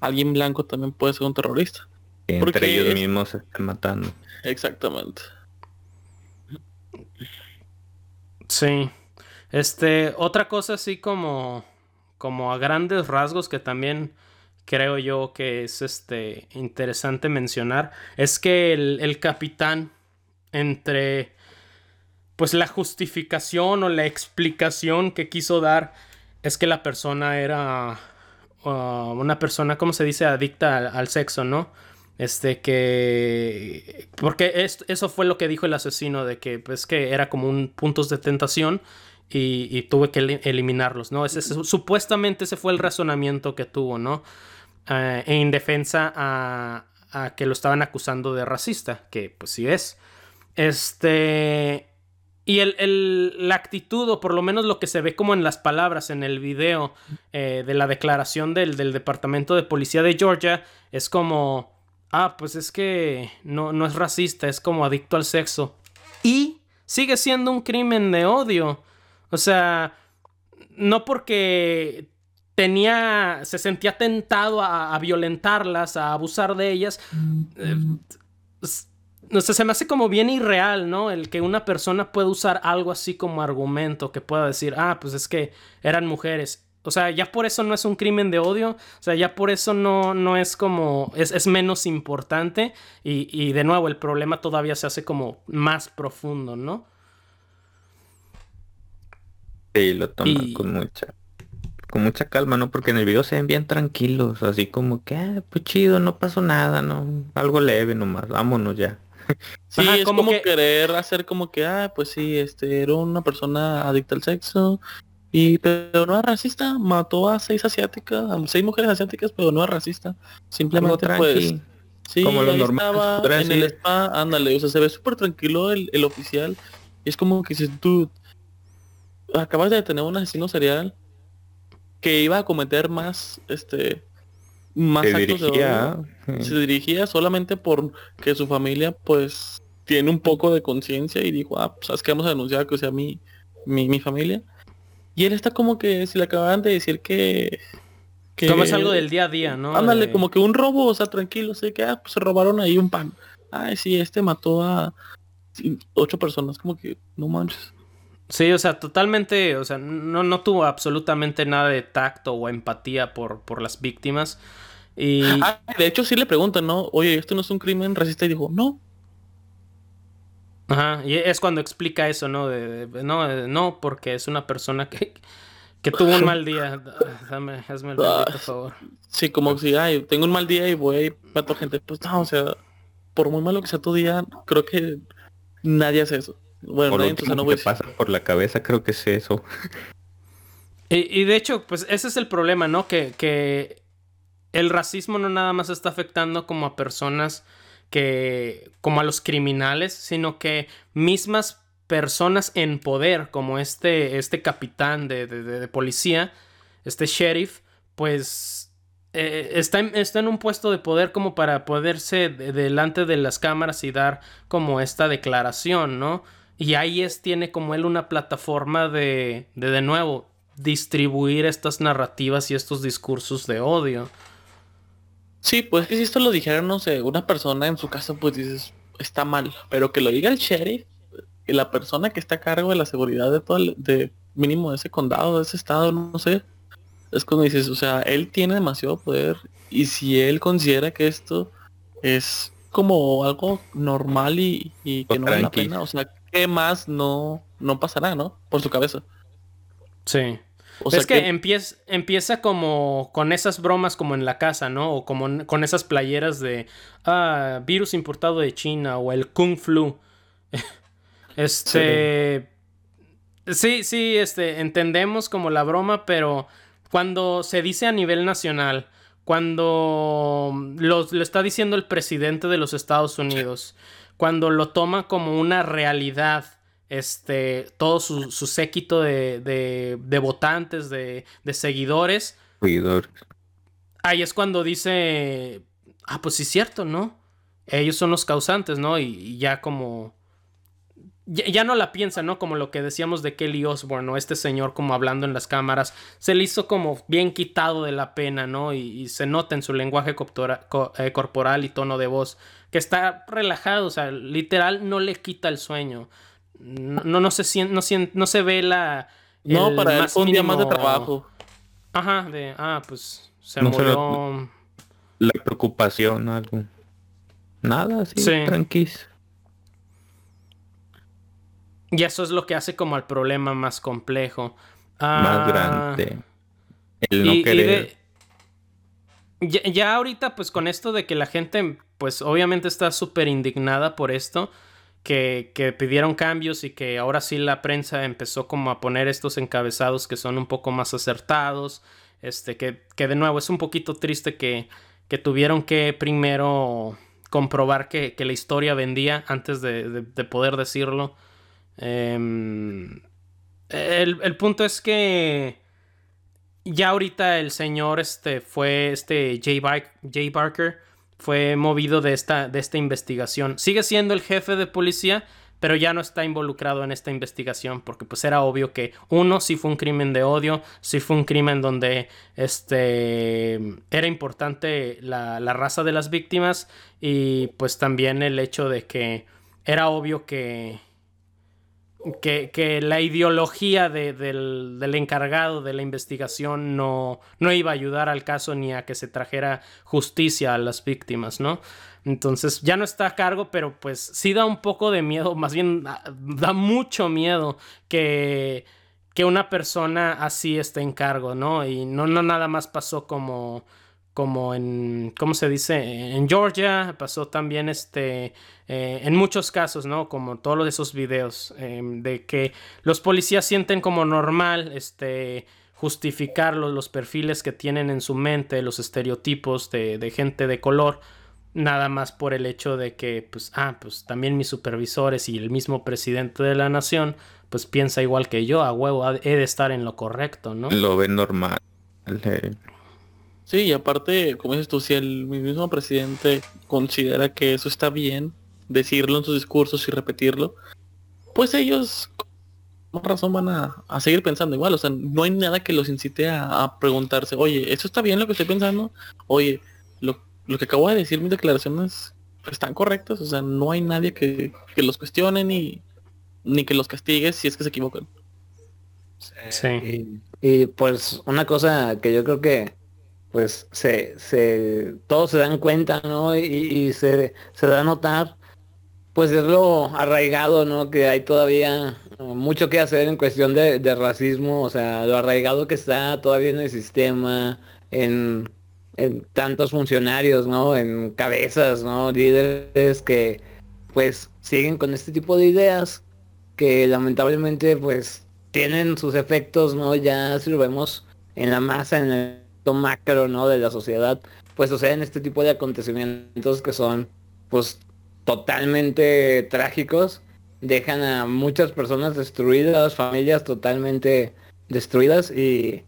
alguien blanco también puede ser un terrorista. Entre ellos mismos se están matando. Exactamente. Sí. Este, otra cosa así como, como a grandes rasgos que también creo yo que es este interesante mencionar es que el, capitán entre pues la justificación o la explicación que quiso dar es que la persona era uh, una persona, ¿cómo se dice? Adicta al, sexo, ¿no? Este que... Porque eso fue lo que dijo el asesino, de que pues que era como un puntos de tentación y, tuve que eliminarlos, ¿no? Ese, supuestamente ese fue el razonamiento que tuvo, ¿no? Eh, en defensa a, que lo estaban acusando de racista, que pues sí es. Este... Y el, la actitud, o por lo menos lo que se ve como en las palabras en el video eh, de la declaración del, Departamento de Policía de Georgia, es como, ah, pues es que no, no es racista, es como adicto al sexo. Y sigue siendo un crimen de odio. O sea, no porque tenía, se sentía tentado a, violentarlas, a abusar de ellas. Eh, no sé, se me hace como bien irreal, ¿no? El que una persona pueda usar algo así como argumento, que pueda decir, ah, pues es que eran mujeres. O sea, ya por eso no es un crimen de odio, o sea, ya por eso no, no es como, es, menos importante y, y, de nuevo el problema todavía se hace como más profundo, ¿no? Sí, lo toma con mucha con mucha calma, ¿no? Porque en el video se ven bien tranquilos, así como que, ah, pues chido, no pasó nada, ¿no? Algo leve nomás, vámonos ya. Sí, es como, querer hacer como que, ah, pues sí, este, era una persona adicta al sexo, y pero no es racista, mató a seis asiáticas, a seis mujeres asiáticas, pero no es racista. Simplemente pues. Sí, como lo normal. en el spa, ándale, o sea, se ve súper tranquilo el, el oficial. Y es como que si tú acabas de tener un asesino serial que iba a cometer más, este, más actos de Se dirigía solamente por que su familia, pues, tiene un poco de conciencia y dijo, ah, pues, ¿sabes que Vamos a denunciar que sea mi, mi, familia. Y él está como que si le acaban de decir que... que como es algo del día a día, ¿no? Ándale, como que un robo, o sea, tranquilo, sé que ah, pues, se robaron ahí un pan. Ay, sí, este mató a ocho personas, como que no manches. Sí, o sea, totalmente, o sea, no, no tuvo absolutamente nada de tacto o empatía por, por las víctimas. Y... Ah, de hecho, sí le preguntan, ¿no? Oye, ¿esto no es un crimen racista? Y dijo, no. Ajá, y es cuando explica eso, ¿no? De, no, no, porque es una persona que, Que tuvo un mal día. Dame, hazme el maldito favor. Sí, como si, ay, tengo un mal día y voy y mato a gente. Pues no, o sea, por muy malo que sea tu día, creo que nadie hace eso. Bueno, entonces no que a pasa por la cabeza creo que es eso. Y, y de hecho, pues ese es el problema, ¿no? Que, que el racismo no nada más está afectando como a personas que, como a los criminales, sino que mismas personas en poder, como este, este capitán de, de- de- de policía, este sheriff, pues eh, está, en, está en un puesto de poder como para poderse de- delante de las cámaras y dar como esta declaración, ¿no? Y ahí es, tiene como él una plataforma de, de, de nuevo, distribuir estas narrativas y estos discursos de odio. Sí, pues que si esto lo dijera, no sé, una persona en su casa, pues dices, está mal. Pero que lo diga el sheriff, y la persona que está a cargo de la seguridad de todo el, de mínimo de ese condado, de ese estado, no sé. Es cuando dices, o sea, él tiene demasiado poder. Y si él considera que esto es como algo normal y, y que O no vale la pena, o sea, ¿qué más no, no pasará, no? Por su cabeza. Sí. O sea es que, empieza, empieza como con esas bromas como en la casa, ¿no? O como con esas playeras de ah, virus importado de China o el Kung Flu. este. Sí, sí, este, entendemos como la broma, pero cuando se dice a nivel nacional, cuando los- lo está diciendo el presidente de los Estados Unidos, cuando lo toma como una realidad, este, todo su, su séquito de, de, de votantes, de, de seguidores, Cuidador. ahí es cuando dice, ah, pues sí es cierto, ¿no? Ellos son los causantes, ¿no? Y, y ya como... Ya, ya no la piensa, ¿no? Como lo que decíamos de Kelly Osbourne, ¿no? Este señor como hablando en las cámaras, se le hizo como bien quitado de la pena, ¿no? Y, y se nota en su lenguaje coptora- co- eh, corporal y tono de voz que está relajado, o sea, literal no le quita el sueño. No, no, no se siente, no, no se ve la... no, el para él fue un día más de trabajo. Ajá, de, ah, pues se No se murió... La preocupación, algo. Nada, así, Sí. tranquis. Y eso es lo que hace como el problema más complejo. Más Ah, grande. El no y- y querer. de- ya, ya ahorita, pues con esto de que la gente, pues obviamente está súper indignada por esto, que, que pidieron cambios y que ahora sí la prensa empezó como a poner estos encabezados que son un poco más acertados, este, que, que de nuevo es un poquito triste que, que tuvieron que primero comprobar que, que la historia vendía antes de, de- de poder decirlo. Em, el, el punto es que ya ahorita el señor este fue este Jay, Jay Barker fue movido de esta, de esta investigación. Sigue siendo el jefe de policía, pero ya no está involucrado en esta investigación porque pues era obvio que uno sí fue un crimen de odio, sí fue un crimen donde este era importante la, la raza de las víctimas y pues también el hecho de que era obvio que que, la ideología de- del, encargado de la investigación no, no iba a ayudar al caso ni a que se trajera justicia a las víctimas, ¿no? Entonces ya no está a cargo, pero pues sí da un poco de miedo, más bien ah, da mucho miedo que, que una persona así esté en cargo, ¿no? Y no, no nada más pasó como, como en, ¿cómo se dice? En Georgia, pasó también este, eh, en muchos casos, ¿no? Como todos esos videos, eh, de que los policías sienten como normal, este, justificar los, los perfiles que tienen en su mente, los estereotipos de, de gente de color, nada más por el hecho de que, pues, ah, pues también mis supervisores y el mismo presidente de la nación, pues piensa igual que yo, a huevo, he de estar en lo correcto, ¿no? Lo ven normal. Eh, Sí, y aparte, como dices tú, si el mismo presidente considera que eso está bien, decirlo en sus discursos y repetirlo, pues ellos con razón van a, a seguir pensando igual. O sea, no hay nada que los incite a, a preguntarse, oye, ¿eso está bien lo que estoy pensando? Oye, lo, lo que acabo de decir, mis declaraciones están correctas. O sea, no hay nadie que, que los cuestione ni, ni que los castigue si es que se equivocan. Sí. Y, y, pues una cosa que yo creo que pues se, se todos se dan cuenta, ¿no? Y, y se, se da a notar, pues es lo arraigado, ¿no? Que hay todavía mucho que hacer en cuestión de, de racismo, o sea, lo arraigado que está todavía en el sistema, en, en tantos funcionarios, ¿no? En cabezas, ¿no? Líderes que pues siguen con este tipo de ideas que lamentablemente pues tienen sus efectos, ¿no? Ya si lo vemos en la masa, en el macro, ¿no? De la sociedad, pues suceden este tipo de acontecimientos que son pues totalmente trágicos, dejan a muchas personas destruidas, familias totalmente destruidas y,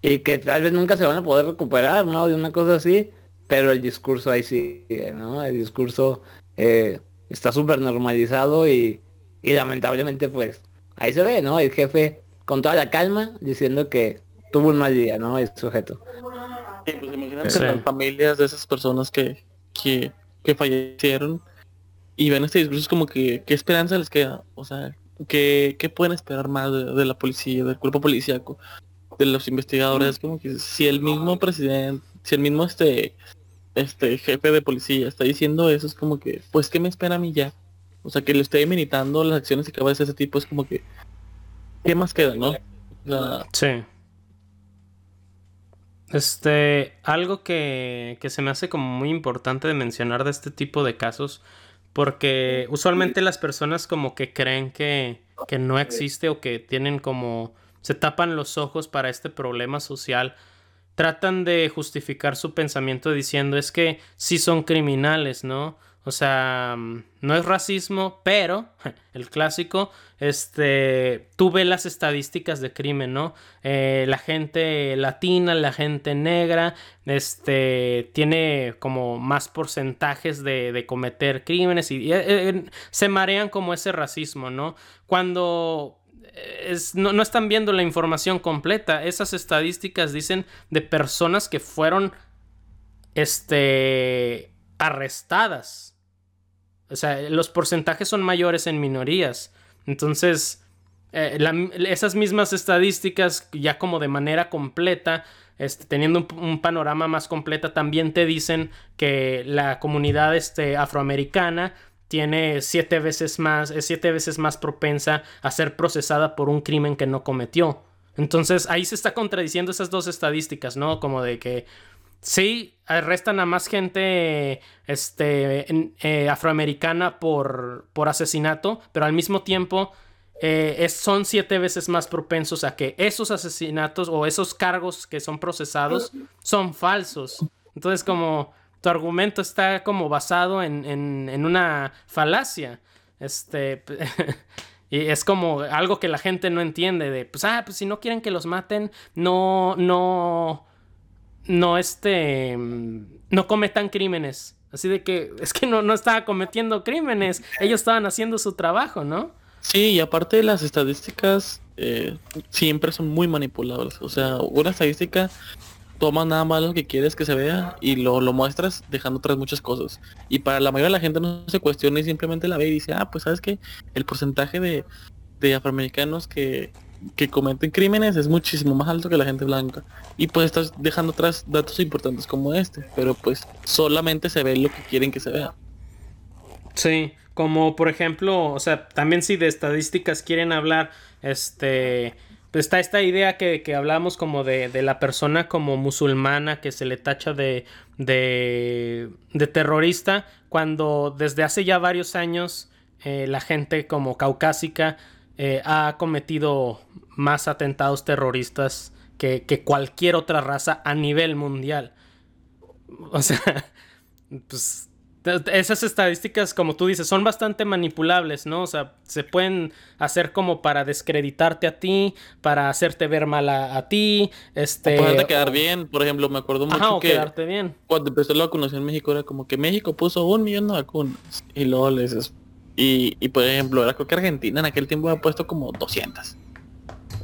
y que tal vez nunca se van a poder recuperar, ¿no? De una cosa así, pero el discurso ahí sigue, ¿no? El discurso eh, está súper normalizado y, y lamentablemente pues ahí se ve, ¿no? El jefe con toda la calma diciendo que tuvo un mal día, ¿no? El sujeto. Sí, pues imagínate las familias de esas personas que, que, que fallecieron y ven este discurso es como que qué esperanza les queda, o sea, ¿qué, qué pueden esperar más de, la policía, del cuerpo policíaco, de los investigadores? Como que si el mismo presidente, si el mismo este este jefe de policía está diciendo eso, es como que, pues, ¿qué me espera a mí ya? O sea, que le esté meditando las acciones que acaba de hacer ese tipo, es como que, ¿qué más queda, no? Sí. Este, algo que, que se me hace como muy importante de mencionar de este tipo de casos, porque usualmente las personas como que creen que, que no existe o que tienen como, se tapan los ojos para este problema social tratan de justificar su pensamiento diciendo es que sí son criminales, ¿no? O sea, mm, no es racismo, pero el clásico, este, tú ves las estadísticas de crimen, ¿no? Eh, la gente latina, la gente negra, este, tiene como más porcentajes de, cometer crímenes y, eh, eh, se marean como ese racismo, ¿no? Cuando no, están viendo la información completa. Esas estadísticas dicen de personas que fueron este, arrestadas. O sea, los porcentajes son mayores en minorías. Entonces, eh, esas mismas estadísticas, ya como de manera completa, este, teniendo un, panorama más completa, también te dicen que la comunidad este, afroamericana tiene siete veces más, es siete veces más propensa a ser procesada por un crimen que no cometió. Entonces ahí se está contradiciendo esas dos estadísticas, ¿no? Como de que sí arrestan a más gente este, eh, afroamericana por, por asesinato, pero al mismo tiempo eh, son siete veces más propensos a que esos asesinatos o esos cargos que son procesados son falsos. Entonces como tu argumento está como basado en, en, una falacia. Este. y es como algo que la gente no entiende. De pues, ah, pues si no quieren que los maten, no. No. No, este. No cometan crímenes. Así de que es que no, no estaba cometiendo crímenes. Ellos estaban haciendo su trabajo, ¿no? Sí, y aparte las estadísticas eh, siempre son muy manipulables. O sea, una estadística tomas nada más lo que quieres que se vea y lo, lo muestras dejando atrás muchas cosas. Y para la mayoría de la gente no se cuestiona y simplemente la ve y dice, ah, pues sabes que el porcentaje de, de afroamericanos que, que cometen crímenes es muchísimo más alto que la gente blanca. Y pues estás dejando atrás datos importantes como este, pero pues solamente se ve lo que quieren que se vea. Sí, como por ejemplo, o sea, también si de estadísticas quieren hablar, este está esta idea que, que hablamos como de, de, la persona como musulmana que se le tacha de, de, de terrorista, cuando desde hace ya varios años eh, la gente como caucásica eh, ha cometido más atentados terroristas que, que cualquier otra raza a nivel mundial. O sea, pues esas estadísticas, como tú dices, son bastante manipulables, ¿no? O sea, se pueden hacer como para descreditarte a ti, para hacerte ver mal a, ti, este... O quedar bien, por ejemplo, me acuerdo mucho que... quedarte bien. Cuando empezó la vacunación en México era como que México puso un millón de vacunas y luego les... Y, y por ejemplo, era creo que Argentina en aquel tiempo había puesto como 200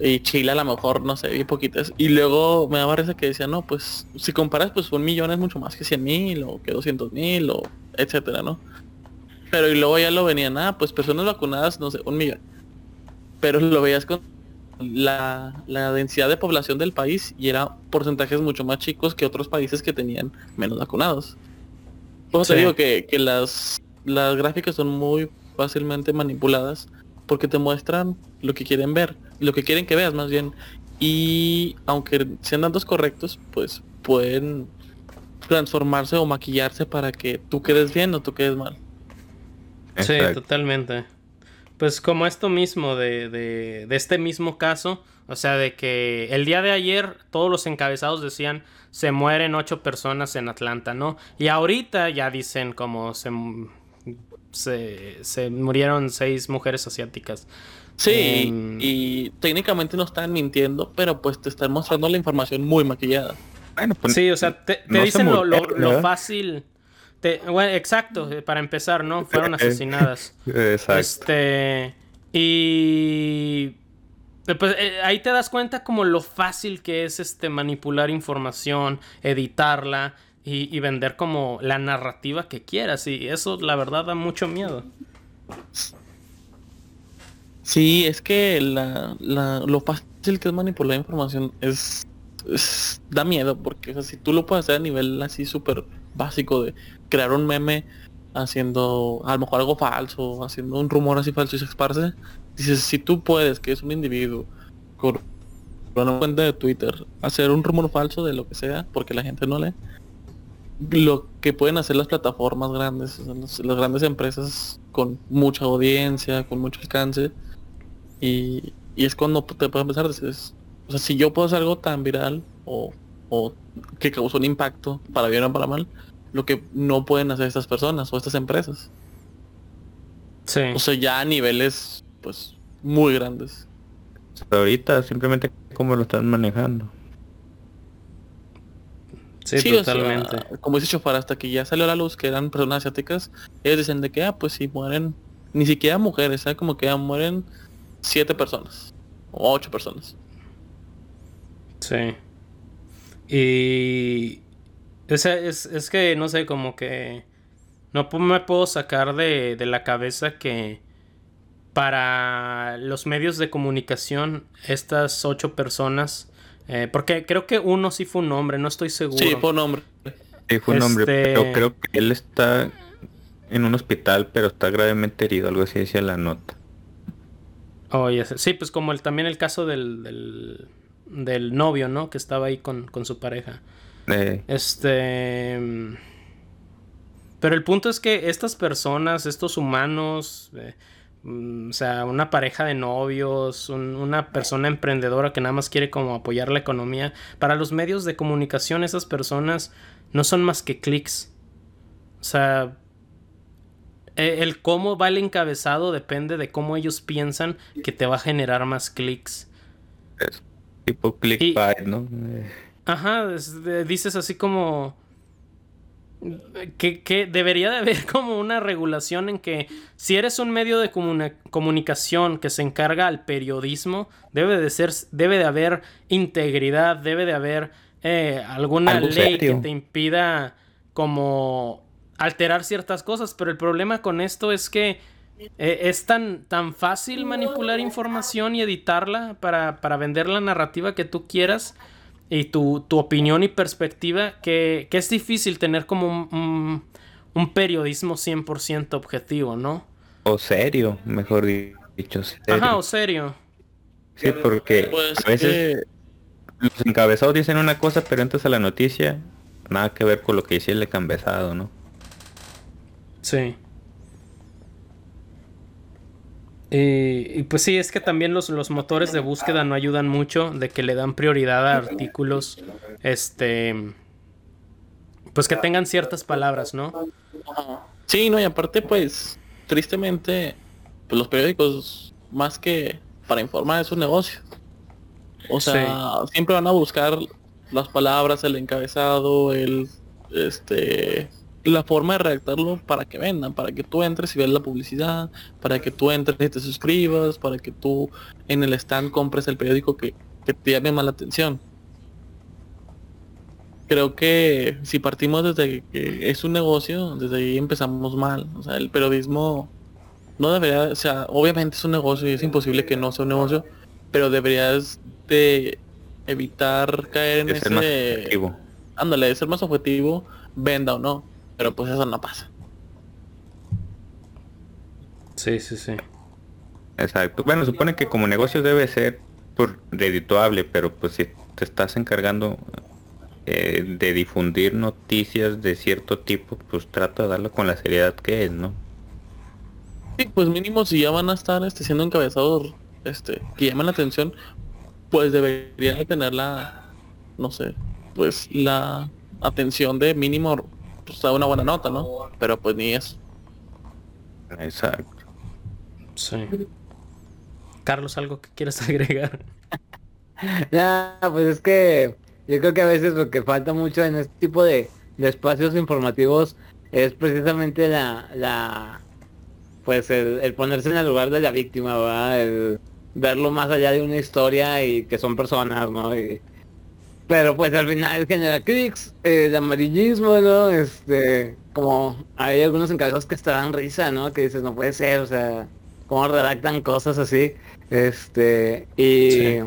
y Chile a lo mejor, no sé, bien poquitas. Y luego me daba risa que decía, no, pues si comparas, pues un millón es mucho más que 100 mil o que 200 mil o etcétera, ¿no? Pero y luego ya lo venían, ah, pues personas vacunadas, no sé, un millón. Pero lo veías con la, la densidad de población del país y era porcentajes mucho más chicos que otros países que tenían menos vacunados. Pues te digo que, que las, las gráficas son muy fácilmente manipuladas porque te muestran lo que quieren ver, lo que quieren que veas más bien. Y aunque sean datos correctos, pues pueden transformarse o maquillarse para que tú quedes bien o tú quedes mal. Sí, totalmente. Pues como esto mismo de, de, de, este mismo caso, o sea, de que el día de ayer todos los encabezados decían se mueren ocho personas en Atlanta, ¿no? Y ahorita ya dicen como se, se, se murieron seis mujeres asiáticas. Sí, em, y técnicamente no están mintiendo, pero pues te están mostrando la información muy maquillada. Bueno, pues, sí, o sea, te, dicen lo, lo, fácil. bueno, exacto, eh, para empezar, ¿no? Fueron asesinadas. exacto. Este. Y. Pues eh, ahí te das cuenta como lo fácil que es este manipular información, editarla y, vender como la narrativa que quieras. Y eso la verdad da mucho miedo. Sí, es que la, la, lo fácil que es manipular información es da miedo porque si tú lo puedes hacer a nivel así súper básico de crear un meme haciendo a lo mejor algo falso, haciendo un rumor así falso y se esparce, dices, si tú puedes, que es un individuo, con una cuenta de Twitter, hacer un rumor falso de lo que sea, porque la gente no lee, lo que pueden hacer las plataformas grandes, las grandes empresas con mucha audiencia, con mucho alcance, y, y es cuando te puedes empezar, o sea, si yo puedo hacer algo tan viral o, o que causó un impacto, para bien o para mal, lo que no pueden hacer estas personas o estas empresas. Sí. O sea, ya a niveles, pues, muy grandes. Pero ahorita simplemente cómo lo están manejando. Sí, totalmente. como dice Chofar, hasta que ya salió a la luz que eran personas asiáticas, ellos dicen de que, ah, pues si mueren, ni siquiera mujeres, ¿sabes? Como que ya mueren siete personas, o ocho personas. Sí. Y... Es, es, es que, no sé, como que... No me puedo sacar de, de la cabeza que para los medios de comunicación, estas ocho personas, eh, porque creo que uno sí fue un hombre, no estoy seguro. Sí, fue un hombre. Sí, fue un hombre, este pero creo que él está en un hospital, pero está gravemente herido, algo así decía la nota. Oh, Sí, pues como el, también el caso del del novio, ¿no? Que estaba ahí con, su pareja. Eh. Este... Pero el punto es que estas personas, estos humanos, eh, mm, o sea, una pareja de novios, una persona emprendedora que nada más quiere como apoyar la economía, para los medios de comunicación esas personas no son más que clics. O sea, e, el cómo va el encabezado depende de cómo ellos piensan que te va a generar más clics. Tipo clickbait, ¿no? Ajá, dices así como... Que, debería de haber como una regulación en que si eres un medio de comunicación que se encarga al periodismo, debe de ser, debe de haber integridad, debe de haber eh, alguna ley que te impida como alterar ciertas cosas. Pero el problema con esto es que eh, es tan, tan fácil manipular información y editarla para, vender la narrativa que tú quieras y tu, opinión y perspectiva que, es difícil tener como un, un, periodismo 100% objetivo, ¿no? O serio, mejor dicho. Ajá, o serio. Sí, porque pues a veces los encabezados dicen una cosa, pero entras a la noticia, nada que ver con lo que dice el encabezado, ¿no? Sí. Y pues sí, es que también los, los, motores de búsqueda no ayudan mucho, de que le dan prioridad a artículos, este, pues que tengan ciertas palabras, ¿no? Sí, no, y aparte pues, tristemente, pues los periódicos, más que para informar, es un negocio. O sea, siempre van a buscar las palabras, el encabezado, el, este, la forma de redactarlo para que vendan, para que tú entres y veas la publicidad, para que tú entres y te suscribas, para que tú en el stand compres el periódico que, te llame más la atención. Creo que si partimos desde que es un negocio, desde ahí empezamos mal. O sea, el periodismo no debería, o sea, obviamente es un negocio y es imposible que no sea un negocio, pero deberías de evitar caer en ese... Ándale, de ser más objetivo, venda o no. Pero pues eso no pasa. Sí, sí, sí. Exacto. Bueno, supone que como negocio debe ser por redituable, pero pues si te estás encargando eh, de difundir noticias de cierto tipo, pues trata de darlo con la seriedad que es, ¿no? Sí, pues mínimo si ya van a estar este, siendo encabezados este, que llaman la atención, pues deberían tener la, no sé, pues la atención de mínimo pues, a una buena nota, ¿no? Pero pues ni eso. Exacto. Sí. Carlos, ¿algo que quieras agregar? Ya, pues es que yo creo que a veces lo que falta mucho en este tipo de, de espacios informativos es precisamente la, la pues el, el ponerse en el lugar de la víctima, ¿verdad? El verlo más allá de una historia y que son personas, ¿no? Y- pero pues al final genera clics, eh, el amarillismo, ¿no? Este, como hay algunos encabezados que te dan risa, ¿no? Que dices, no puede ser, o sea, cómo redactan cosas así. Este, y Sí.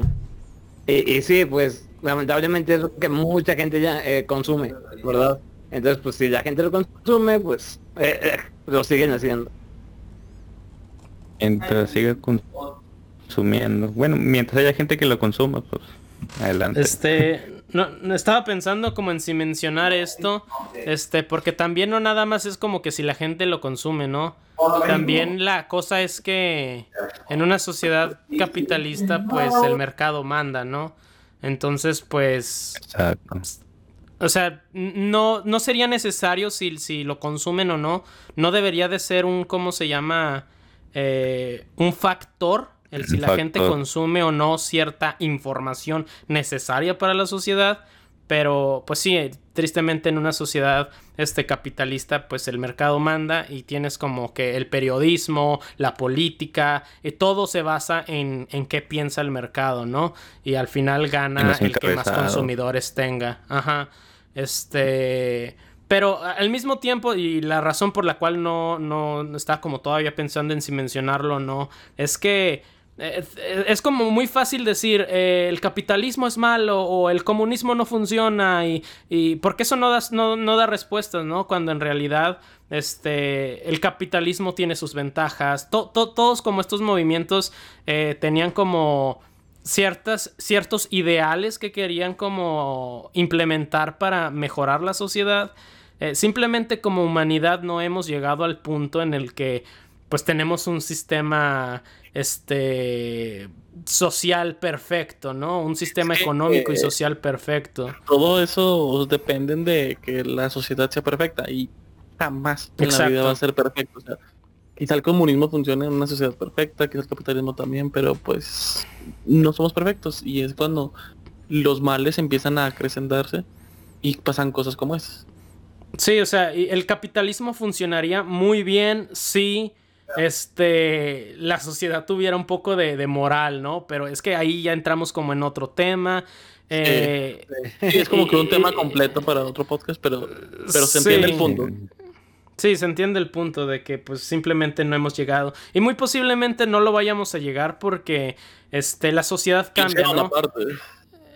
y, y sí, pues lamentablemente es lo que mucha gente ya eh, consume, ¿verdad? Entonces, pues si la gente lo consume, pues eh, eh, lo siguen haciendo. Mientras siga consumiendo. Bueno, mientras haya gente que lo consuma, pues adelante. Este, no, no estaba pensando como en si mencionar esto, este, porque también no nada más es como que si la gente lo consume, ¿no? También la cosa es que en una sociedad capitalista, pues el mercado manda, ¿no? Entonces, pues, Exacto. o sea, no, no sería necesario si, si lo consumen o no. No debería de ser un, ¿cómo se llama? Eh, un factor. El si la gente consume o no cierta información necesaria para la sociedad. Pero, pues sí, tristemente en una sociedad este capitalista, pues el mercado manda y tienes como que el periodismo, la política, y todo se basa en, en qué piensa el mercado, ¿no? Y al final gana el que más consumidores tenga. Ajá. Este. Pero al mismo tiempo, y la razón por la cual no, no, no está como todavía pensando en si mencionarlo o no, es que es como muy fácil decir eh, el capitalismo es malo o el comunismo no funciona y, y porque eso no da, no, no da respuestas, ¿no? Cuando en realidad este, el capitalismo tiene sus ventajas. To- to- todos como estos movimientos eh, tenían como ciertas, ciertos ideales que querían como implementar para mejorar la sociedad. Eh, simplemente como humanidad no hemos llegado al punto en el que pues tenemos un sistema este social perfecto, ¿no? Un sistema económico y eh, social perfecto. Todo eso dependen de que la sociedad sea perfecta y jamás en la vida va a ser perfecto. O sea, quizá el comunismo funcione en una sociedad perfecta, quizá el capitalismo también, pero pues no somos perfectos y es cuando los males empiezan a acrecentarse y pasan cosas como esas. Sí, o sea, el capitalismo funcionaría muy bien si este la sociedad tuviera un poco de, de moral, ¿no? Pero es que ahí ya entramos como en otro tema. eh, Sí, es como que un tema completo para otro podcast, pero, pero se Sí. entiende el punto. Sí, se entiende el punto de que pues simplemente no hemos llegado. Y muy posiblemente no lo vayamos a llegar porque este, la sociedad cambia, ¿no? parte.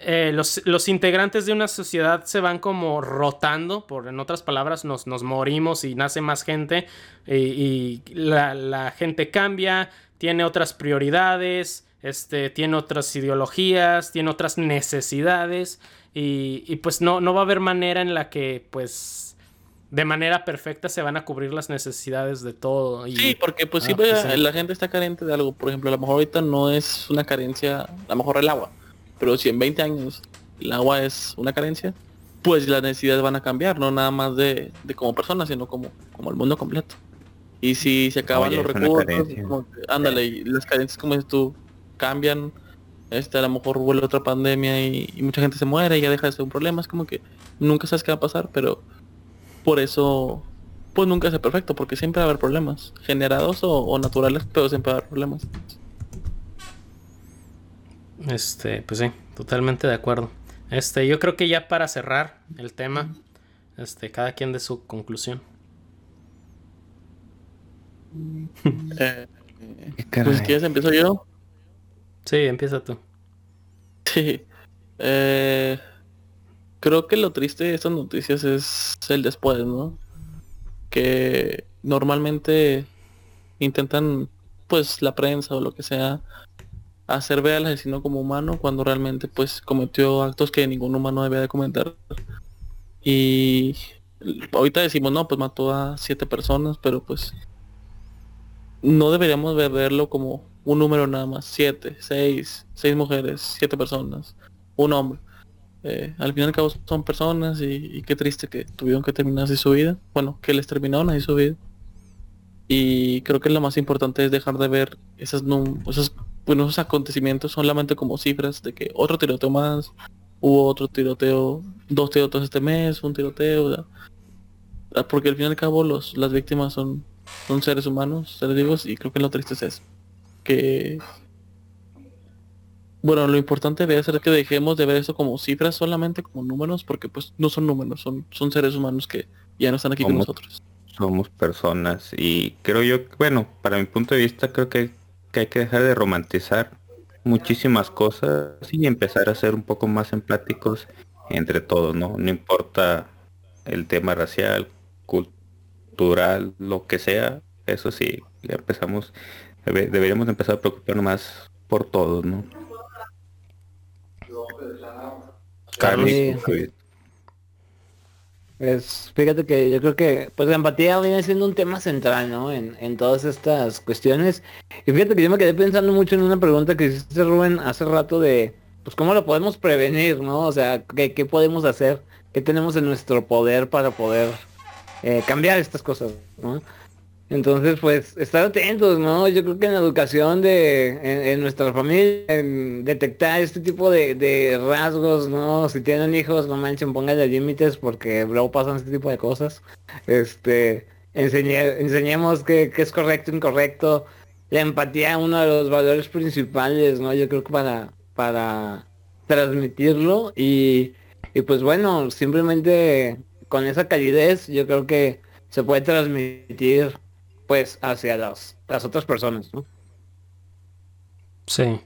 Eh, los, los integrantes de una sociedad se van como rotando, por en otras palabras, nos, nos morimos y nace más gente y, y la, la gente cambia, tiene otras prioridades, este, tiene otras ideologías, tiene otras necesidades y, y pues no, no va a haber manera en la que pues de manera perfecta se van a cubrir las necesidades de todo. Y, Sí, porque pues Ah, siempre pues sí. la gente está carente de algo. Por ejemplo, a lo mejor ahorita no es una carencia, a lo mejor el agua. Pero si en 20 años el agua es una carencia, pues las necesidades van a cambiar, no nada más de, de como personas, sino como, como el mundo completo. Y si se acaban Oye, los recursos, como ándale, y las carencias como dices tú, cambian, este a lo mejor vuelve otra pandemia y, y mucha gente se muere y ya deja de ser un problema. Es como que nunca sabes qué va a pasar, pero por eso pues nunca es perfecto, porque siempre va a haber problemas, generados o, o naturales, pero siempre va a haber problemas. Este, pues sí, totalmente de acuerdo. Este, yo creo que ya para cerrar el tema, este, cada quien de su conclusión. Eh, pues quieres empiezo yo. Sí, empieza tú. Sí. Eh, creo que lo triste de estas noticias es el después, ¿no? Que normalmente intentan pues la prensa o lo que sea hacer ver al asesino como humano cuando realmente pues cometió actos que ningún humano debía de comentar. Y ahorita decimos, no, pues mató a siete personas, pero pues no deberíamos verlo como un número nada más. Siete, seis, seis mujeres, siete personas, un hombre. Eh, al fin y al cabo son personas y, qué triste que tuvieron que terminar así su vida. Bueno, que les terminaron así su vida. Y creo que lo más importante es dejar de ver esas, esos, bueno, esos acontecimientos solamente como cifras de que otro tiroteo más, hubo otro tiroteo, dos tiroteos este mes, un tiroteo. Porque al fin y al cabo los, las víctimas son, son seres humanos, seres vivos, y creo que lo triste es eso. Que bueno, lo importante debe ser que dejemos de ver eso como cifras solamente como números, porque pues no son números, son, son seres humanos que ya no están aquí con nosotros. Somos personas y creo yo, bueno, para mi punto de vista creo que, hay que dejar de romantizar muchísimas cosas y empezar a ser un poco más empáticos entre todos, ¿no? No importa el tema racial, cultural, lo que sea, eso sí, ya empezamos, deberíamos empezar a preocuparnos más por todos, ¿no? Es, fíjate que yo creo que pues la empatía viene siendo un tema central, ¿no? En, en, todas estas cuestiones. Y fíjate que yo me quedé pensando mucho en una pregunta que hiciste Rubén hace rato de pues cómo lo podemos prevenir, ¿no? O sea, ¿qué, qué podemos hacer? ¿Qué tenemos en nuestro poder para poder eh, cambiar estas cosas, ¿no? Entonces, pues, estar atentos, ¿no? Yo creo que en la educación de, en, nuestra familia, en detectar este tipo de, rasgos, ¿no? Si tienen hijos, no manchen, pónganle límites porque luego pasan este tipo de cosas. Este, enseñemos qué, es correcto, incorrecto. La empatía, uno de los valores principales, ¿no? Yo creo que para, para transmitirlo y, y pues bueno, simplemente con esa calidez, yo creo que se puede transmitir pues hacia las, las otras personas, ¿no? Sí.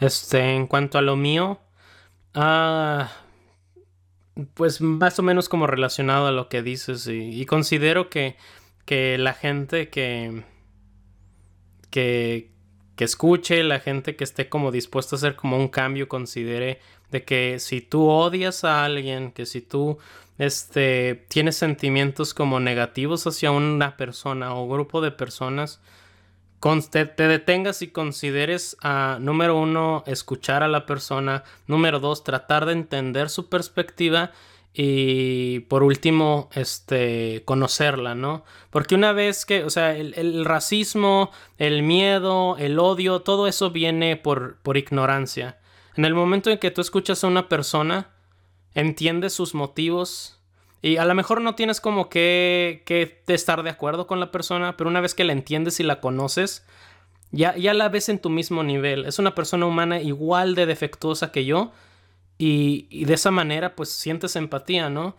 Este, en cuanto a lo mío, ah, pues más o menos como relacionado a lo que dices y, considero que, que, la gente que, que, que escuche, la gente que esté como dispuesta a hacer como un cambio, considere de que si tú odias a alguien, que si tú este, tienes sentimientos como negativos hacia una persona o grupo de personas, te, te, detengas y consideres a, número uno, escuchar a la persona, número dos, tratar de entender su perspectiva y por último, este, conocerla, ¿no? Porque una vez que, o sea, el, racismo, el miedo, el odio, todo eso viene por, por ignorancia. En el momento en que tú escuchas a una persona, entiendes sus motivos y a lo mejor no tienes como que, que estar de acuerdo con la persona, pero una vez que la entiendes y la conoces, ya, ya la ves en tu mismo nivel. Es una persona humana igual de defectuosa que yo y, y de esa manera pues sientes empatía, ¿no?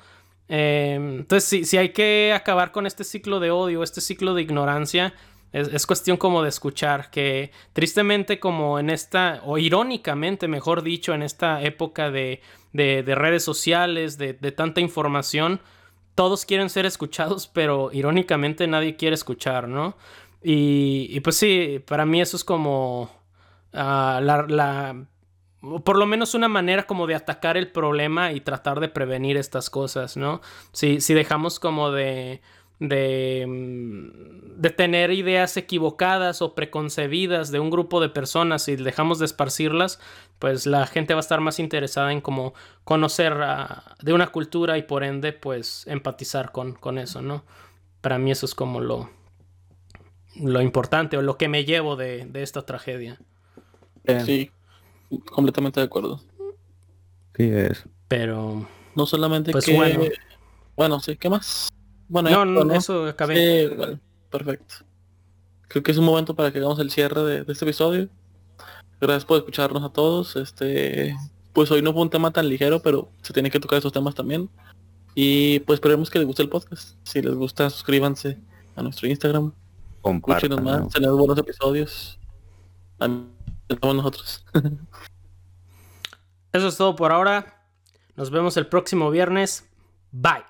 Em, entonces, si, si hay que acabar con este ciclo de odio, este ciclo de ignorancia, es, cuestión como de escuchar que tristemente como en esta, o irónicamente mejor dicho, en esta época de, de, redes sociales, de, de, tanta información, todos quieren ser escuchados, pero irónicamente nadie quiere escuchar, ¿no? Y, y pues sí, para mí eso es como ah, la, la, por lo menos una manera como de atacar el problema y tratar de prevenir estas cosas, ¿no? Si, si dejamos como de de, mm, de tener ideas equivocadas o preconcebidas de un grupo de personas y dejamos de esparcirlas, pues la gente va a estar más interesada en como conocer de una cultura y por ende pues empatizar con, con eso, ¿no? Para mí eso es como lo, lo importante o lo que me llevo de, de esta tragedia. Sí, completamente de acuerdo. Sí es. Pero... No solamente pues que... Bueno. bueno, sí, ¿qué más? Bueno, no, eso acabé. perfecto. Creo que es un momento para que hagamos el cierre de, este episodio. Gracias por escucharnos a todos. Este, pues hoy no fue un tema tan ligero, pero se tiene que tocar esos temas también. Y pues esperemos que les guste el podcast. Si les gusta, suscríbanse a nuestro Instagram. Escúchenos más, tenemos buenos episodios. Estamos nosotros. Eso es todo por ahora. Nos vemos el próximo viernes. Bye.